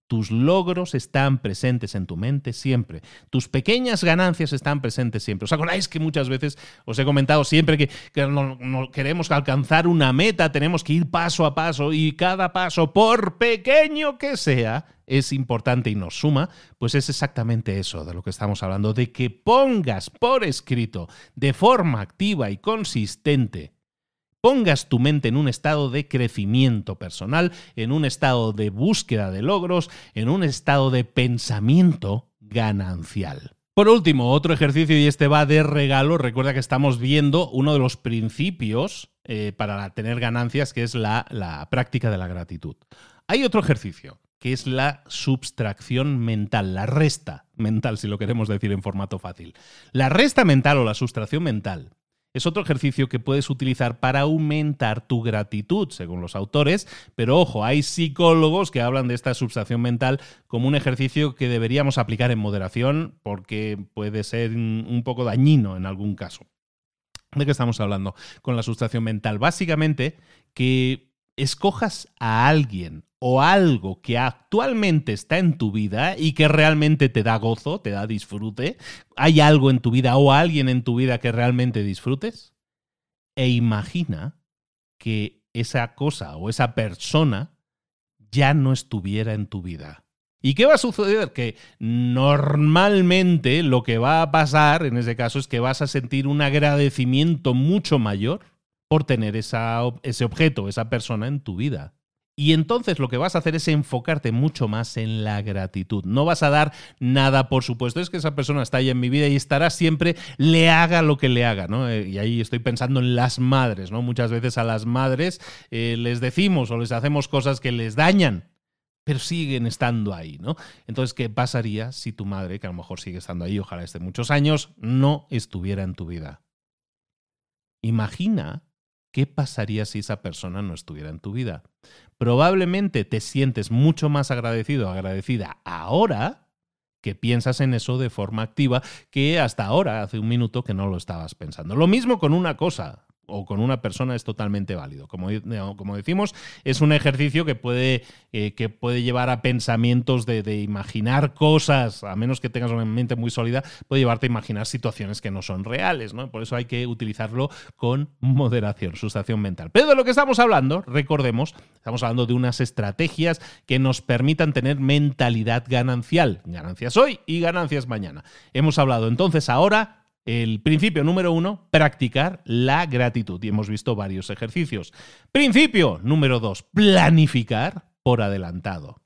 Tus logros están presentes en tu mente siempre. Tus pequeñas ganancias están presentes siempre. ¿Os acordáis que muchas veces os he comentado siempre que, no, queremos alcanzar una meta, tenemos que ir paso a paso y cada paso, por pequeño que sea, es importante y nos suma? Pues es exactamente eso de lo que estamos hablando, de que pongas por escrito de forma activa y consistente pongas tu mente en un estado de crecimiento personal, en un estado de búsqueda de logros, en un estado de pensamiento ganancial. Por último, otro ejercicio y este va de regalo. Recuerda que estamos viendo uno de los principios eh, para tener ganancias, que es la, la práctica de la gratitud. Hay otro ejercicio que es la subtracción mental, la resta mental, si lo queremos decir en formato fácil. La resta mental o la sustracción mental es otro ejercicio que puedes utilizar para aumentar tu gratitud, según los autores, pero ojo, hay psicólogos que hablan de esta subtracción mental como un ejercicio que deberíamos aplicar en moderación porque puede ser un poco dañino en algún caso. ¿De qué estamos hablando con la sustracción mental? Básicamente que escojas a alguien o algo que actualmente está en tu vida y que realmente te da gozo, te da disfrute, ¿hay algo en tu vida o alguien en tu vida que realmente disfrutes? E imagina que esa cosa o esa persona ya no estuviera en tu vida. ¿Y qué va a suceder? Que normalmente lo que va a pasar en ese caso es que vas a sentir un agradecimiento mucho mayor por tener ese objeto, esa persona en tu vida. Y entonces lo que vas a hacer es enfocarte mucho más en la gratitud. No vas a dar nada, por supuesto. Es que esa persona está ahí en mi vida y estará siempre, le haga lo que le haga, ¿no? Eh, y ahí estoy pensando en las madres, ¿no? Muchas veces a las madres eh, les decimos o les hacemos cosas que les dañan, pero siguen estando ahí, ¿no? Entonces, ¿qué pasaría si tu madre, que a lo mejor sigue estando ahí, ojalá esté muchos años, no estuviera en tu vida? Imagina ¿qué pasaría si esa persona no estuviera en tu vida? Probablemente te sientes mucho más agradecido agradecida ahora que piensas en eso de forma activa que hasta ahora, hace un minuto, que no lo estabas pensando. Lo mismo con una cosa o con una persona es totalmente válido. Como, como decimos, es un ejercicio que puede, eh, que puede llevar a pensamientos de, imaginar cosas, a menos que tengas una mente muy sólida, puede llevarte a imaginar situaciones que no son reales. ¿no? Por eso hay que utilizarlo con moderación, sustación mental. Pero de lo que estamos hablando, recordemos, estamos hablando de unas estrategias que nos permitan tener mentalidad ganancial. Ganancias hoy y ganancias mañana. Hemos hablado entonces ahora el principio número uno, practicar la gratitud. Y hemos visto varios ejercicios. Principio número dos, planificar por adelantado.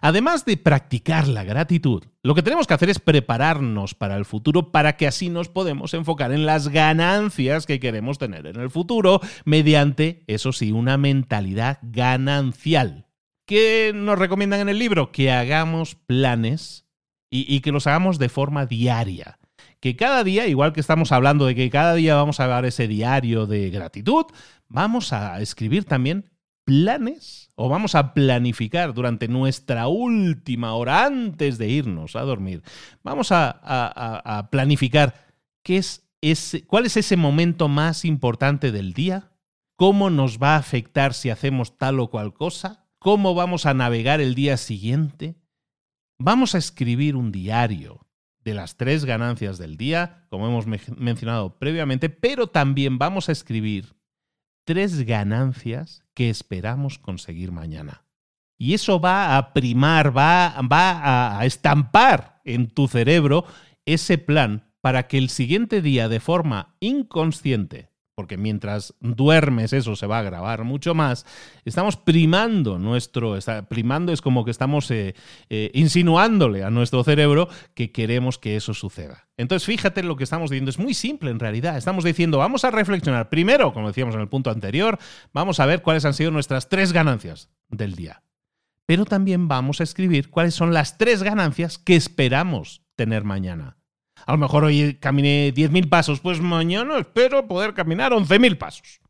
Además de practicar la gratitud, lo que tenemos que hacer es prepararnos para el futuro para que así nos podemos enfocar en las ganancias que queremos tener en el futuro mediante, eso sí, una mentalidad ganancial. ¿Qué nos recomiendan en el libro? Que hagamos planes y, y que los hagamos de forma diaria que cada día, igual que estamos hablando de que cada día vamos a dar ese diario de gratitud, vamos a escribir también planes o vamos a planificar durante nuestra última hora antes de irnos a dormir. Vamos a, planificar qué es cuál es ese momento más importante del día, cómo nos va a afectar si hacemos tal o cual cosa, cómo vamos a navegar el día siguiente. Vamos a escribir un diario de las tres ganancias del día, como hemos mencionado previamente, pero también vamos a escribir tres ganancias que esperamos conseguir mañana. Y eso va a primar, va, va a estampar en tu cerebro ese plan para que el siguiente día, de forma inconsciente, porque mientras duermes eso se va a grabar mucho más, estamos primando nuestro, primando es como que estamos eh, eh, insinuándole a nuestro cerebro que queremos que eso suceda. Entonces fíjate lo que estamos diciendo, es muy simple en realidad, estamos diciendo vamos a reflexionar primero, como decíamos en el punto anterior, vamos a ver cuáles han sido nuestras tres ganancias del día, pero también vamos a escribir cuáles son las tres ganancias que esperamos tener mañana. A lo mejor hoy caminé 10.000 pasos, pues mañana espero poder caminar 11.000 pasos.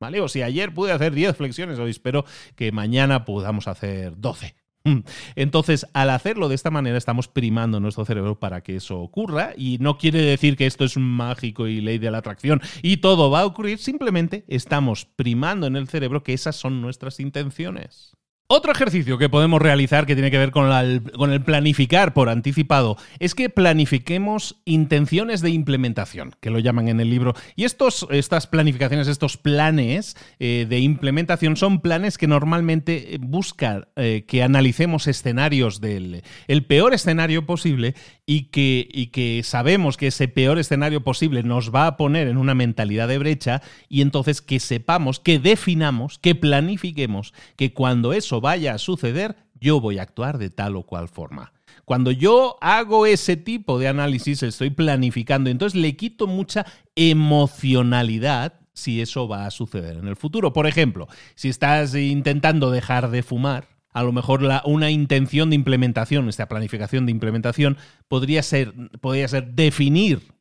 ¿Vale? O si ayer pude hacer 10 flexiones, hoy espero que mañana podamos hacer 12. Entonces, al hacerlo de esta manera, estamos primando nuestro cerebro para que eso ocurra y no quiere decir que esto es mágico y ley de la atracción y todo va a ocurrir, simplemente estamos primando en el cerebro que esas son nuestras intenciones. Otro ejercicio que podemos realizar que tiene que ver con, el planificar por anticipado es que planifiquemos intenciones de implementación, que lo llaman en el libro. Y estos, estas planificaciones, estos planes eh, de implementación son planes que normalmente buscan eh, que analicemos escenarios del el peor escenario posible y que sabemos que ese peor escenario posible nos va a poner en una mentalidad de brecha y entonces que sepamos, que definamos, que planifiquemos que cuando eso vaya a suceder, yo voy a actuar de tal o cual forma. Cuando yo hago ese tipo de análisis, estoy planificando, entonces le quito mucha emocionalidad si eso va a suceder en el futuro. Por ejemplo, si estás intentando dejar de fumar, a lo mejor la, una intención de implementación, esta planificación de implementación, podría ser, podría ser definir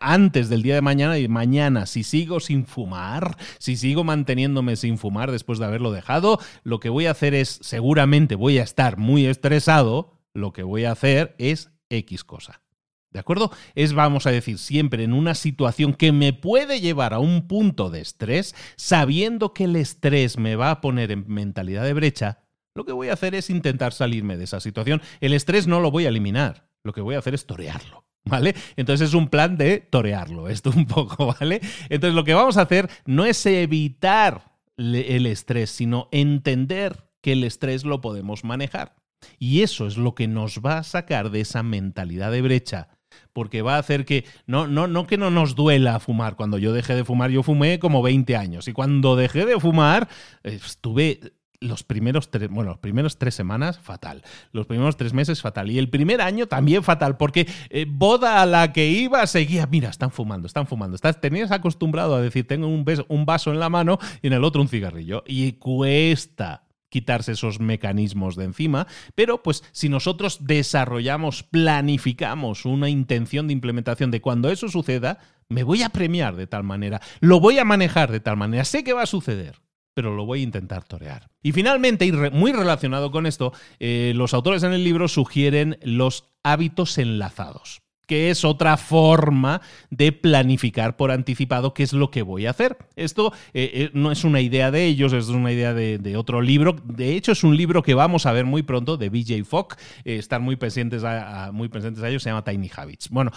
antes del día de mañana y mañana, si sigo sin fumar, si sigo manteniéndome sin fumar después de haberlo dejado, lo que voy a hacer es, seguramente voy a estar muy estresado, lo que voy a hacer es X cosa. ¿De acuerdo? Es, vamos a decir, siempre en una situación que me puede llevar a un punto de estrés, sabiendo que el estrés me va a poner en mentalidad de brecha, lo que voy a hacer es intentar salirme de esa situación. El estrés no lo voy a eliminar, lo que voy a hacer es torearlo. ¿Vale? Entonces es un plan de torearlo, esto un poco, ¿vale? Entonces lo que vamos a hacer no es evitar el estrés, sino entender que el estrés lo podemos manejar. Y eso es lo que nos va a sacar de esa mentalidad de brecha porque va a hacer que no, no, no que no nos duela fumar. Cuando yo dejé de fumar, yo fumé como 20 años. Y cuando dejé de fumar, estuve los primeros tres, bueno, los primeros tres semanas, fatal. Los primeros tres meses, fatal. Y el primer año también fatal, porque eh, boda a la que iba seguía, mira, están fumando, están fumando. Estás, tenías acostumbrado a decir, tengo un, un vaso en la mano y en el otro un cigarrillo. Y cuesta quitarse esos mecanismos de encima, pero pues si nosotros desarrollamos, planificamos una intención de implementación de cuando eso suceda, me voy a premiar de tal manera, lo voy a manejar de tal manera, sé que va a suceder pero lo voy a intentar torear. Y finalmente, y muy relacionado con esto, eh, los autores en el libro sugieren los hábitos enlazados que es otra forma de planificar por anticipado qué es lo que voy a hacer. Esto eh, eh, no es una idea de ellos, es una idea de, otro libro. De hecho, es un libro que vamos a ver muy pronto de BJ Fogg. estar muy presentes a, a ellos, se llama Tiny Habits. Bueno,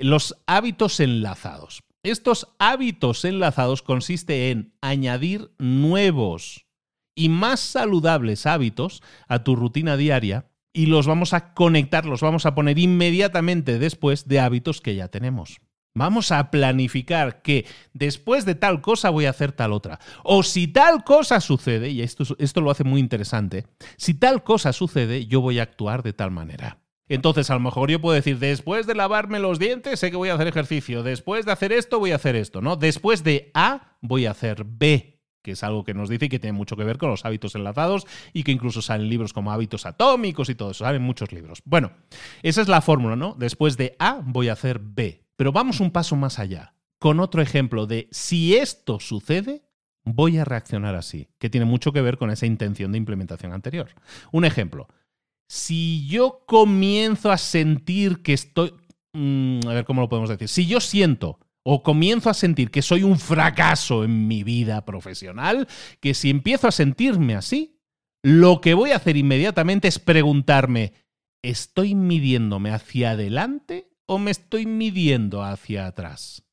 los hábitos enlazados. Estos hábitos enlazados consiste en añadir nuevos y más saludables hábitos a tu rutina diaria y los vamos a conectar, los vamos a poner inmediatamente después de hábitos que ya tenemos. Vamos a planificar que después de tal cosa voy a hacer tal otra. O si tal cosa sucede, y esto, esto lo hace muy interesante, si tal cosa sucede, yo voy a actuar de tal manera. Entonces, a lo mejor yo puedo decir, después de lavarme los dientes, sé que voy a hacer ejercicio. Después de hacer esto, voy a hacer esto, ¿no? Después de A, voy a hacer B, que es algo que nos dice y que tiene mucho que ver con los hábitos enlazados y que incluso salen libros como hábitos atómicos y todo eso, salen muchos libros. Bueno, esa es la fórmula, ¿no? Después de A, voy a hacer B. Pero vamos un paso más allá, con otro ejemplo de si esto sucede, voy a reaccionar así, que tiene mucho que ver con esa intención de implementación anterior. Un ejemplo, si yo comienzo a sentir que estoy... Mm, a ver cómo lo podemos decir. Si yo siento o comienzo a sentir que soy un fracaso en mi vida profesional, que si empiezo a sentirme así, lo que voy a hacer inmediatamente es preguntarme, ¿estoy midiéndome hacia adelante o me estoy midiendo hacia atrás?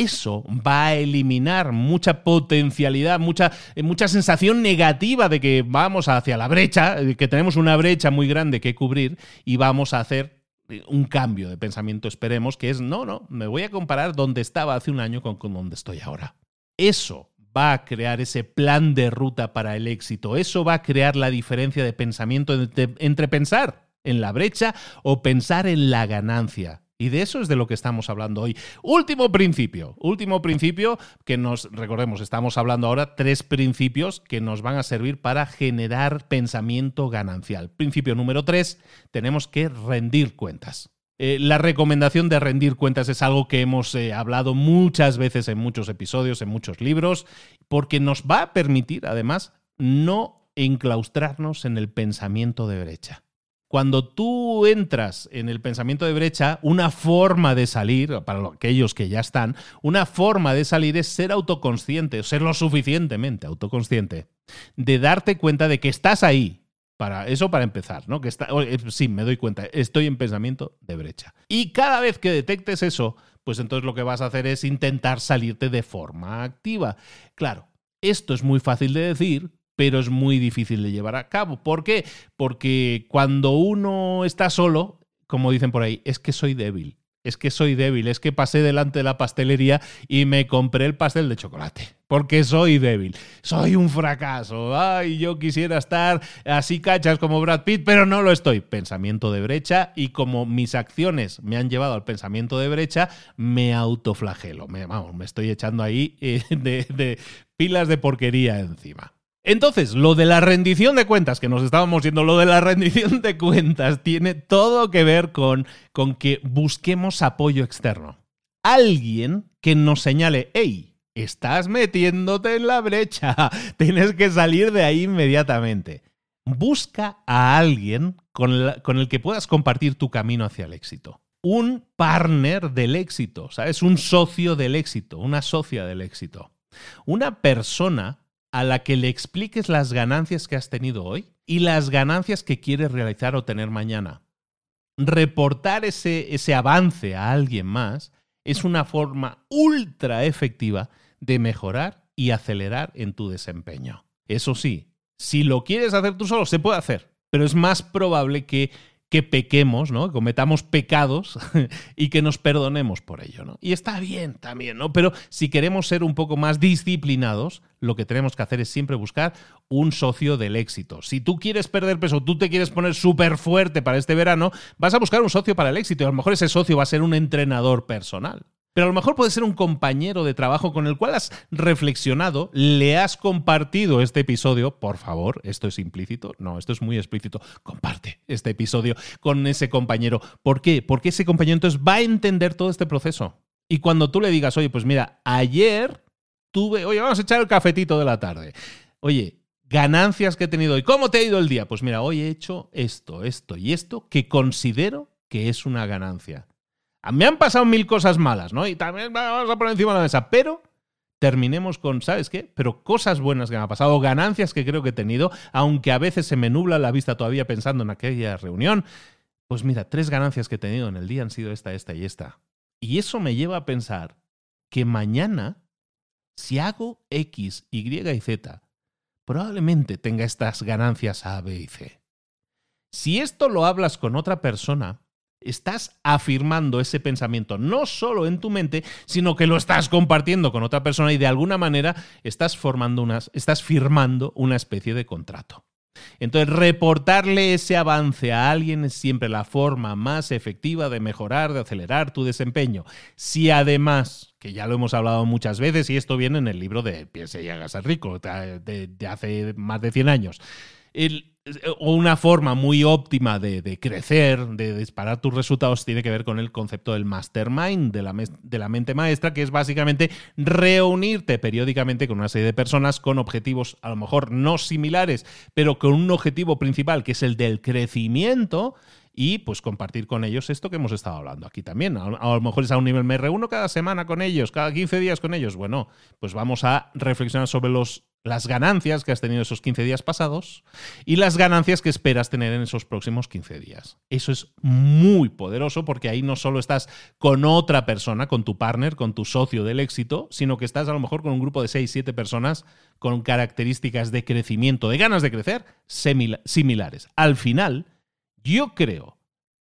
Eso va a eliminar mucha potencialidad, mucha, eh, mucha sensación negativa de que vamos hacia la brecha, que tenemos una brecha muy grande que cubrir y vamos a hacer eh, un cambio de pensamiento, esperemos, que es, no, no, me voy a comparar donde estaba hace un año con, con donde estoy ahora. Eso va a crear ese plan de ruta para el éxito, eso va a crear la diferencia de pensamiento entre pensar en la brecha o pensar en la ganancia. Y de eso es de lo que estamos hablando hoy. Último principio, último principio que nos, recordemos, estamos hablando ahora tres principios que nos van a servir para generar pensamiento ganancial. Principio número tres, tenemos que rendir cuentas. Eh, la recomendación de rendir cuentas es algo que hemos eh, hablado muchas veces en muchos episodios, en muchos libros, porque nos va a permitir, además, no enclaustrarnos en el pensamiento de brecha. Cuando tú entras en el pensamiento de brecha, una forma de salir, para aquellos que ya están, una forma de salir es ser autoconsciente, ser lo suficientemente autoconsciente, de darte cuenta de que estás ahí. Para eso para empezar, ¿no? Que está, eh, sí, me doy cuenta, estoy en pensamiento de brecha. Y cada vez que detectes eso, pues entonces lo que vas a hacer es intentar salirte de forma activa. Claro, esto es muy fácil de decir, pero es muy difícil de llevar a cabo. ¿Por qué? Porque cuando uno está solo, como dicen por ahí, es que soy débil. Es que soy débil, es que pasé delante de la pastelería y me compré el pastel de chocolate. Porque soy débil, soy un fracaso. Ay, yo quisiera estar así cachas como Brad Pitt, pero no lo estoy. Pensamiento de brecha y como mis acciones me han llevado al pensamiento de brecha, me autoflagelo. Me, vamos, me estoy echando ahí eh, de pilas de porquería encima. Entonces, lo de la rendición de cuentas, que nos estábamos viendo, lo de la rendición de cuentas tiene todo que ver con, con que busquemos apoyo externo. Alguien que nos señale, hey, estás metiéndote en la brecha, tienes que salir de ahí inmediatamente. Busca a alguien con, con el que puedas compartir tu camino hacia el éxito. Un partner del éxito, ¿sabes? Un socio del éxito, una socia del éxito. Una persona a la que le expliques las ganancias que has tenido hoy y las ganancias que quieres realizar o tener mañana. Reportar ese, ese avance a alguien más es una forma ultra efectiva de mejorar y acelerar en tu desempeño. Eso sí, si lo quieres hacer tú solo, se puede hacer, pero es más probable que que pequemos, ¿no? Que cometamos pecados y que nos perdonemos por ello, ¿no? Y está bien también, ¿no? Pero si queremos ser un poco más disciplinados, lo que tenemos que hacer es siempre buscar un socio del éxito. Si tú quieres perder peso, tú te quieres poner súper fuerte para este verano, vas a buscar un socio para el éxito y a lo mejor ese socio va a ser un entrenador personal. Pero a lo mejor puede ser un compañero de trabajo con el cual has reflexionado, le has compartido este episodio, por favor, esto es implícito, no, esto es muy explícito, comparte este episodio con ese compañero. ¿Por qué? Porque ese compañero entonces va a entender todo este proceso. Y cuando tú le digas, oye, pues mira, ayer tuve, oye, vamos a echar el cafetito de la tarde. Oye, ganancias que he tenido hoy, ¿cómo te ha ido el día? Pues mira, hoy he hecho esto, esto y esto que considero que es una ganancia. Me han pasado mil cosas malas, ¿no? Y también vamos a poner encima de la mesa, pero terminemos con, ¿sabes qué? Pero cosas buenas que me han pasado, ganancias que creo que he tenido, aunque a veces se me nubla la vista todavía pensando en aquella reunión. Pues mira, tres ganancias que he tenido en el día han sido esta, esta y esta. Y eso me lleva a pensar que mañana, si hago X, Y y Z, probablemente tenga estas ganancias A, B y C. Si esto lo hablas con otra persona, estás afirmando ese pensamiento no solo en tu mente, sino que lo estás compartiendo con otra persona y de alguna manera estás formando unas, estás firmando una especie de contrato. Entonces, reportarle ese avance a alguien es siempre la forma más efectiva de mejorar, de acelerar tu desempeño. Si además, que ya lo hemos hablado muchas veces, y esto viene en el libro de Piense y hágase rico, de, hace más de 100 años, el, una forma muy óptima de, crecer, de disparar tus resultados, tiene que ver con el concepto del mastermind, de la, de la mente maestra, que es básicamente reunirte periódicamente con una serie de personas con objetivos a lo mejor no similares, pero con un objetivo principal, que es el del crecimiento, y pues compartir con ellos esto que hemos estado hablando aquí también. A, lo mejor es a un nivel, me reúno cada semana con ellos, cada 15 días con ellos. Bueno, pues vamos a reflexionar sobre los las ganancias que has tenido esos 15 días pasados y las ganancias que esperas tener en esos próximos 15 días. Eso es muy poderoso porque ahí no solo estás con otra persona, con tu partner, con tu socio del éxito, sino que estás a lo mejor con un grupo de 6, 7 personas con características de crecimiento, de ganas de crecer similares. Al final, yo creo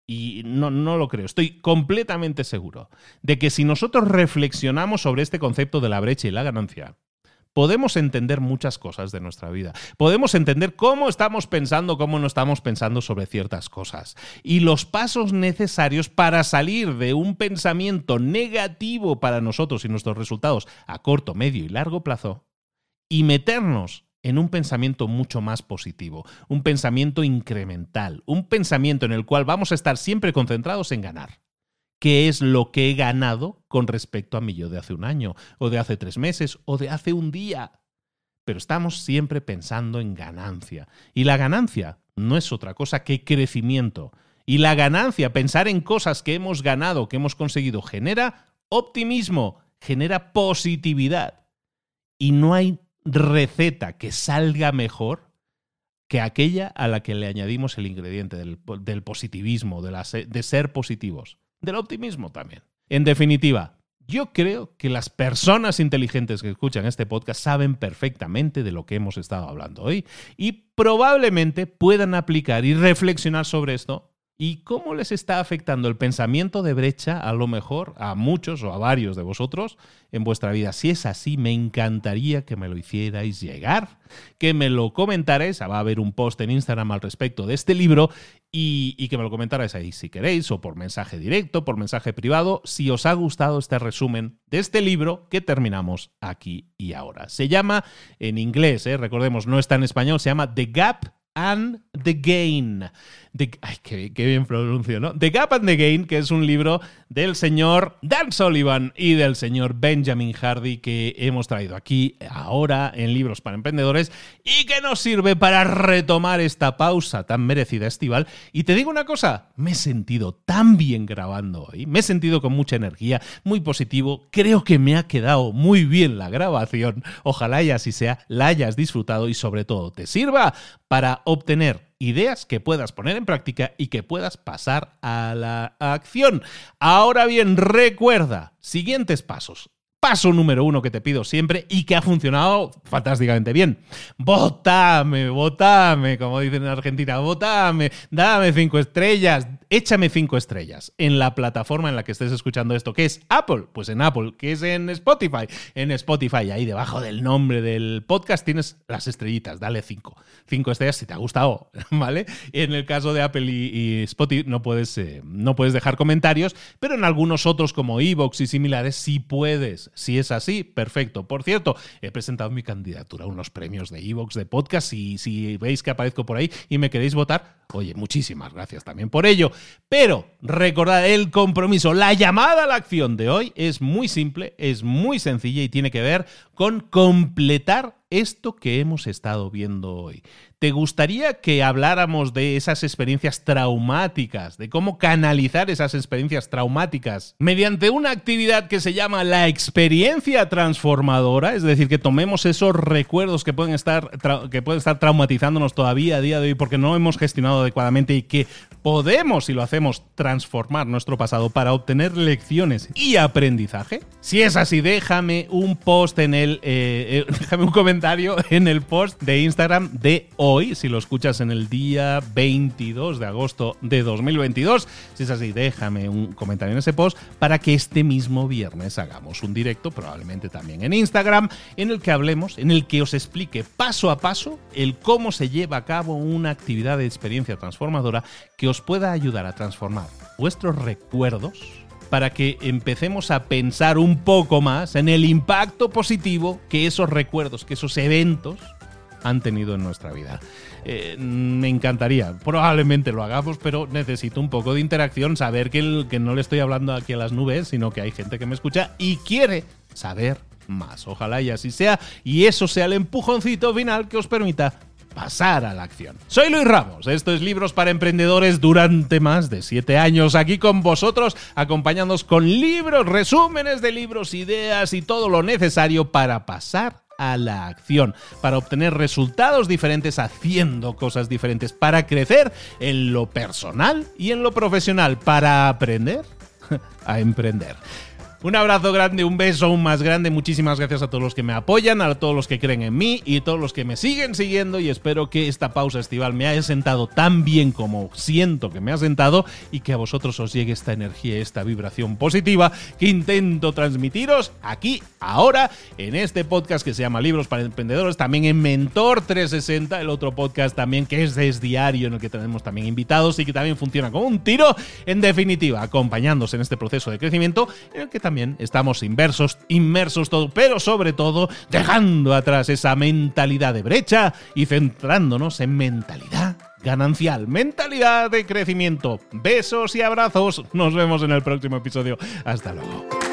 y no, no, lo creo, estoy completamente seguro de que si nosotros reflexionamos sobre este concepto de la brecha y la ganancia, podemos entender muchas cosas de nuestra vida. Podemos entender cómo estamos pensando, cómo no estamos pensando sobre ciertas cosas. Y los pasos necesarios para salir de un pensamiento negativo para nosotros y nuestros resultados a corto, medio y largo plazo y meternos en un pensamiento mucho más positivo, un pensamiento incremental, un pensamiento en el cual vamos a estar siempre concentrados en ganar qué es lo que he ganado con respecto a mi yo de hace un año, o de hace tres meses, o de hace un día. Pero estamos siempre pensando en ganancia. Y la ganancia no es otra cosa que crecimiento. Y la ganancia, pensar en cosas que hemos ganado, que hemos conseguido, genera optimismo, genera positividad. Y no hay receta que salga mejor que aquella a la que le añadimos el ingrediente del, positivismo, de, de ser positivos, del optimismo también. En definitiva, yo creo que las personas inteligentes que escuchan este podcast saben perfectamente de lo que hemos estado hablando hoy y probablemente puedan aplicar y reflexionar sobre esto ¿Y cómo les está afectando el pensamiento de brecha, a lo mejor, a muchos o a varios de vosotros en vuestra vida? Si es así, me encantaría que me lo hicierais llegar, que me lo comentarais. Va a haber un post en Instagram al respecto de este libro y, y que me lo comentarais ahí si queréis, o por mensaje directo, por mensaje privado, si os ha gustado este resumen de este libro que terminamos aquí y ahora. Se llama en inglés, ¿eh? recordemos, no está en español, se llama The Gap and the Gain ay, qué, bien pronuncio, ¿no? The Gap and the Gain, que es un libro del señor Dan Sullivan y del señor Benjamin Hardy que hemos traído aquí ahora en Libros para Emprendedores y que nos sirve para retomar esta pausa tan merecida estival. Y te digo una cosa, me he sentido tan bien grabando hoy, me he sentido con mucha energía, muy positivo, creo que me ha quedado muy bien la grabación, ojalá y así sea, la hayas disfrutado y sobre todo te sirva para obtener ideas que puedas poner en práctica y que puedas pasar a la acción. Ahora bien, recuerda, siguientes pasos. Paso número uno que te pido siempre y que ha funcionado fantásticamente bien. Votame, votame, como dicen en Argentina, votame, dame cinco estrellas, échame cinco estrellas en la plataforma en la que estés escuchando esto, que es Apple, pues en Apple, que es en Spotify, en Spotify, ahí debajo del nombre del podcast tienes las estrellitas, dale cinco, cinco estrellas si te ha gustado, ¿vale? En el caso de Apple y, Spotify no puedes, eh, no puedes dejar comentarios, pero en algunos otros como Evox y similares sí puedes. Si es así, perfecto. Por cierto, he presentado mi candidatura a unos premios de Evox de podcast y si veis que aparezco por ahí y me queréis votar, oye, muchísimas gracias también por ello. Pero recordad el compromiso, la llamada a la acción de hoy es muy simple, es muy sencilla y tiene que ver con completar esto que hemos estado viendo hoy. ¿Te gustaría que habláramos de esas experiencias traumáticas, de cómo canalizar esas experiencias traumáticas mediante una actividad que se llama la experiencia transformadora? Es decir, que tomemos esos recuerdos que pueden estar, que pueden estar traumatizándonos todavía a día de hoy porque no hemos gestionado adecuadamente y que podemos, si lo hacemos, transformar nuestro pasado para obtener lecciones y aprendizaje. Si es así, déjame un post en el, eh, eh, déjame un comentario en el post de Instagram de hoy, si lo escuchas en el día 22 de agosto de 2022. Si es así, déjame un comentario en ese post para que este mismo viernes hagamos un directo, probablemente también en Instagram, en el que hablemos, en el que os explique paso a paso el cómo se lleva a cabo una actividad de experiencia transformadora que os pueda ayudar a transformar vuestros recuerdos para que empecemos a pensar un poco más en el impacto positivo que esos recuerdos, que esos eventos han tenido en nuestra vida. Eh, me encantaría, probablemente lo hagamos, pero necesito un poco de interacción, saber que, que no le estoy hablando aquí a las nubes, sino que hay gente que me escucha y quiere saber más. Ojalá y así sea, y eso sea el empujoncito final que os permita pasar a la acción. Soy Luis Ramos, esto es Libros para Emprendedores durante más de siete años, aquí con vosotros, acompañándonos con libros, resúmenes de libros, ideas y todo lo necesario para pasar a la acción, para obtener resultados diferentes haciendo cosas diferentes, para crecer en lo personal y en lo profesional, para aprender a emprender. Un abrazo grande, un beso aún más grande. Muchísimas gracias a todos los que me apoyan, a todos los que creen en mí y a todos los que me siguen siguiendo. Y espero que esta pausa estival me haya sentado tan bien como siento que me ha sentado y que a vosotros os llegue esta energía, esta vibración positiva que intento transmitiros aquí, ahora, en este podcast que se llama Libros para Emprendedores. También en Mentor 360, el otro podcast también que es, es diario, en el que tenemos también invitados y que también funciona como un tiro. En definitiva, acompañándose en este proceso de crecimiento, en el que estamos inversos, inmersos todo, pero sobre todo dejando atrás esa mentalidad de brecha y centrándonos en mentalidad ganancial, mentalidad de crecimiento. Besos y abrazos. Nos vemos en el próximo episodio. Hasta luego.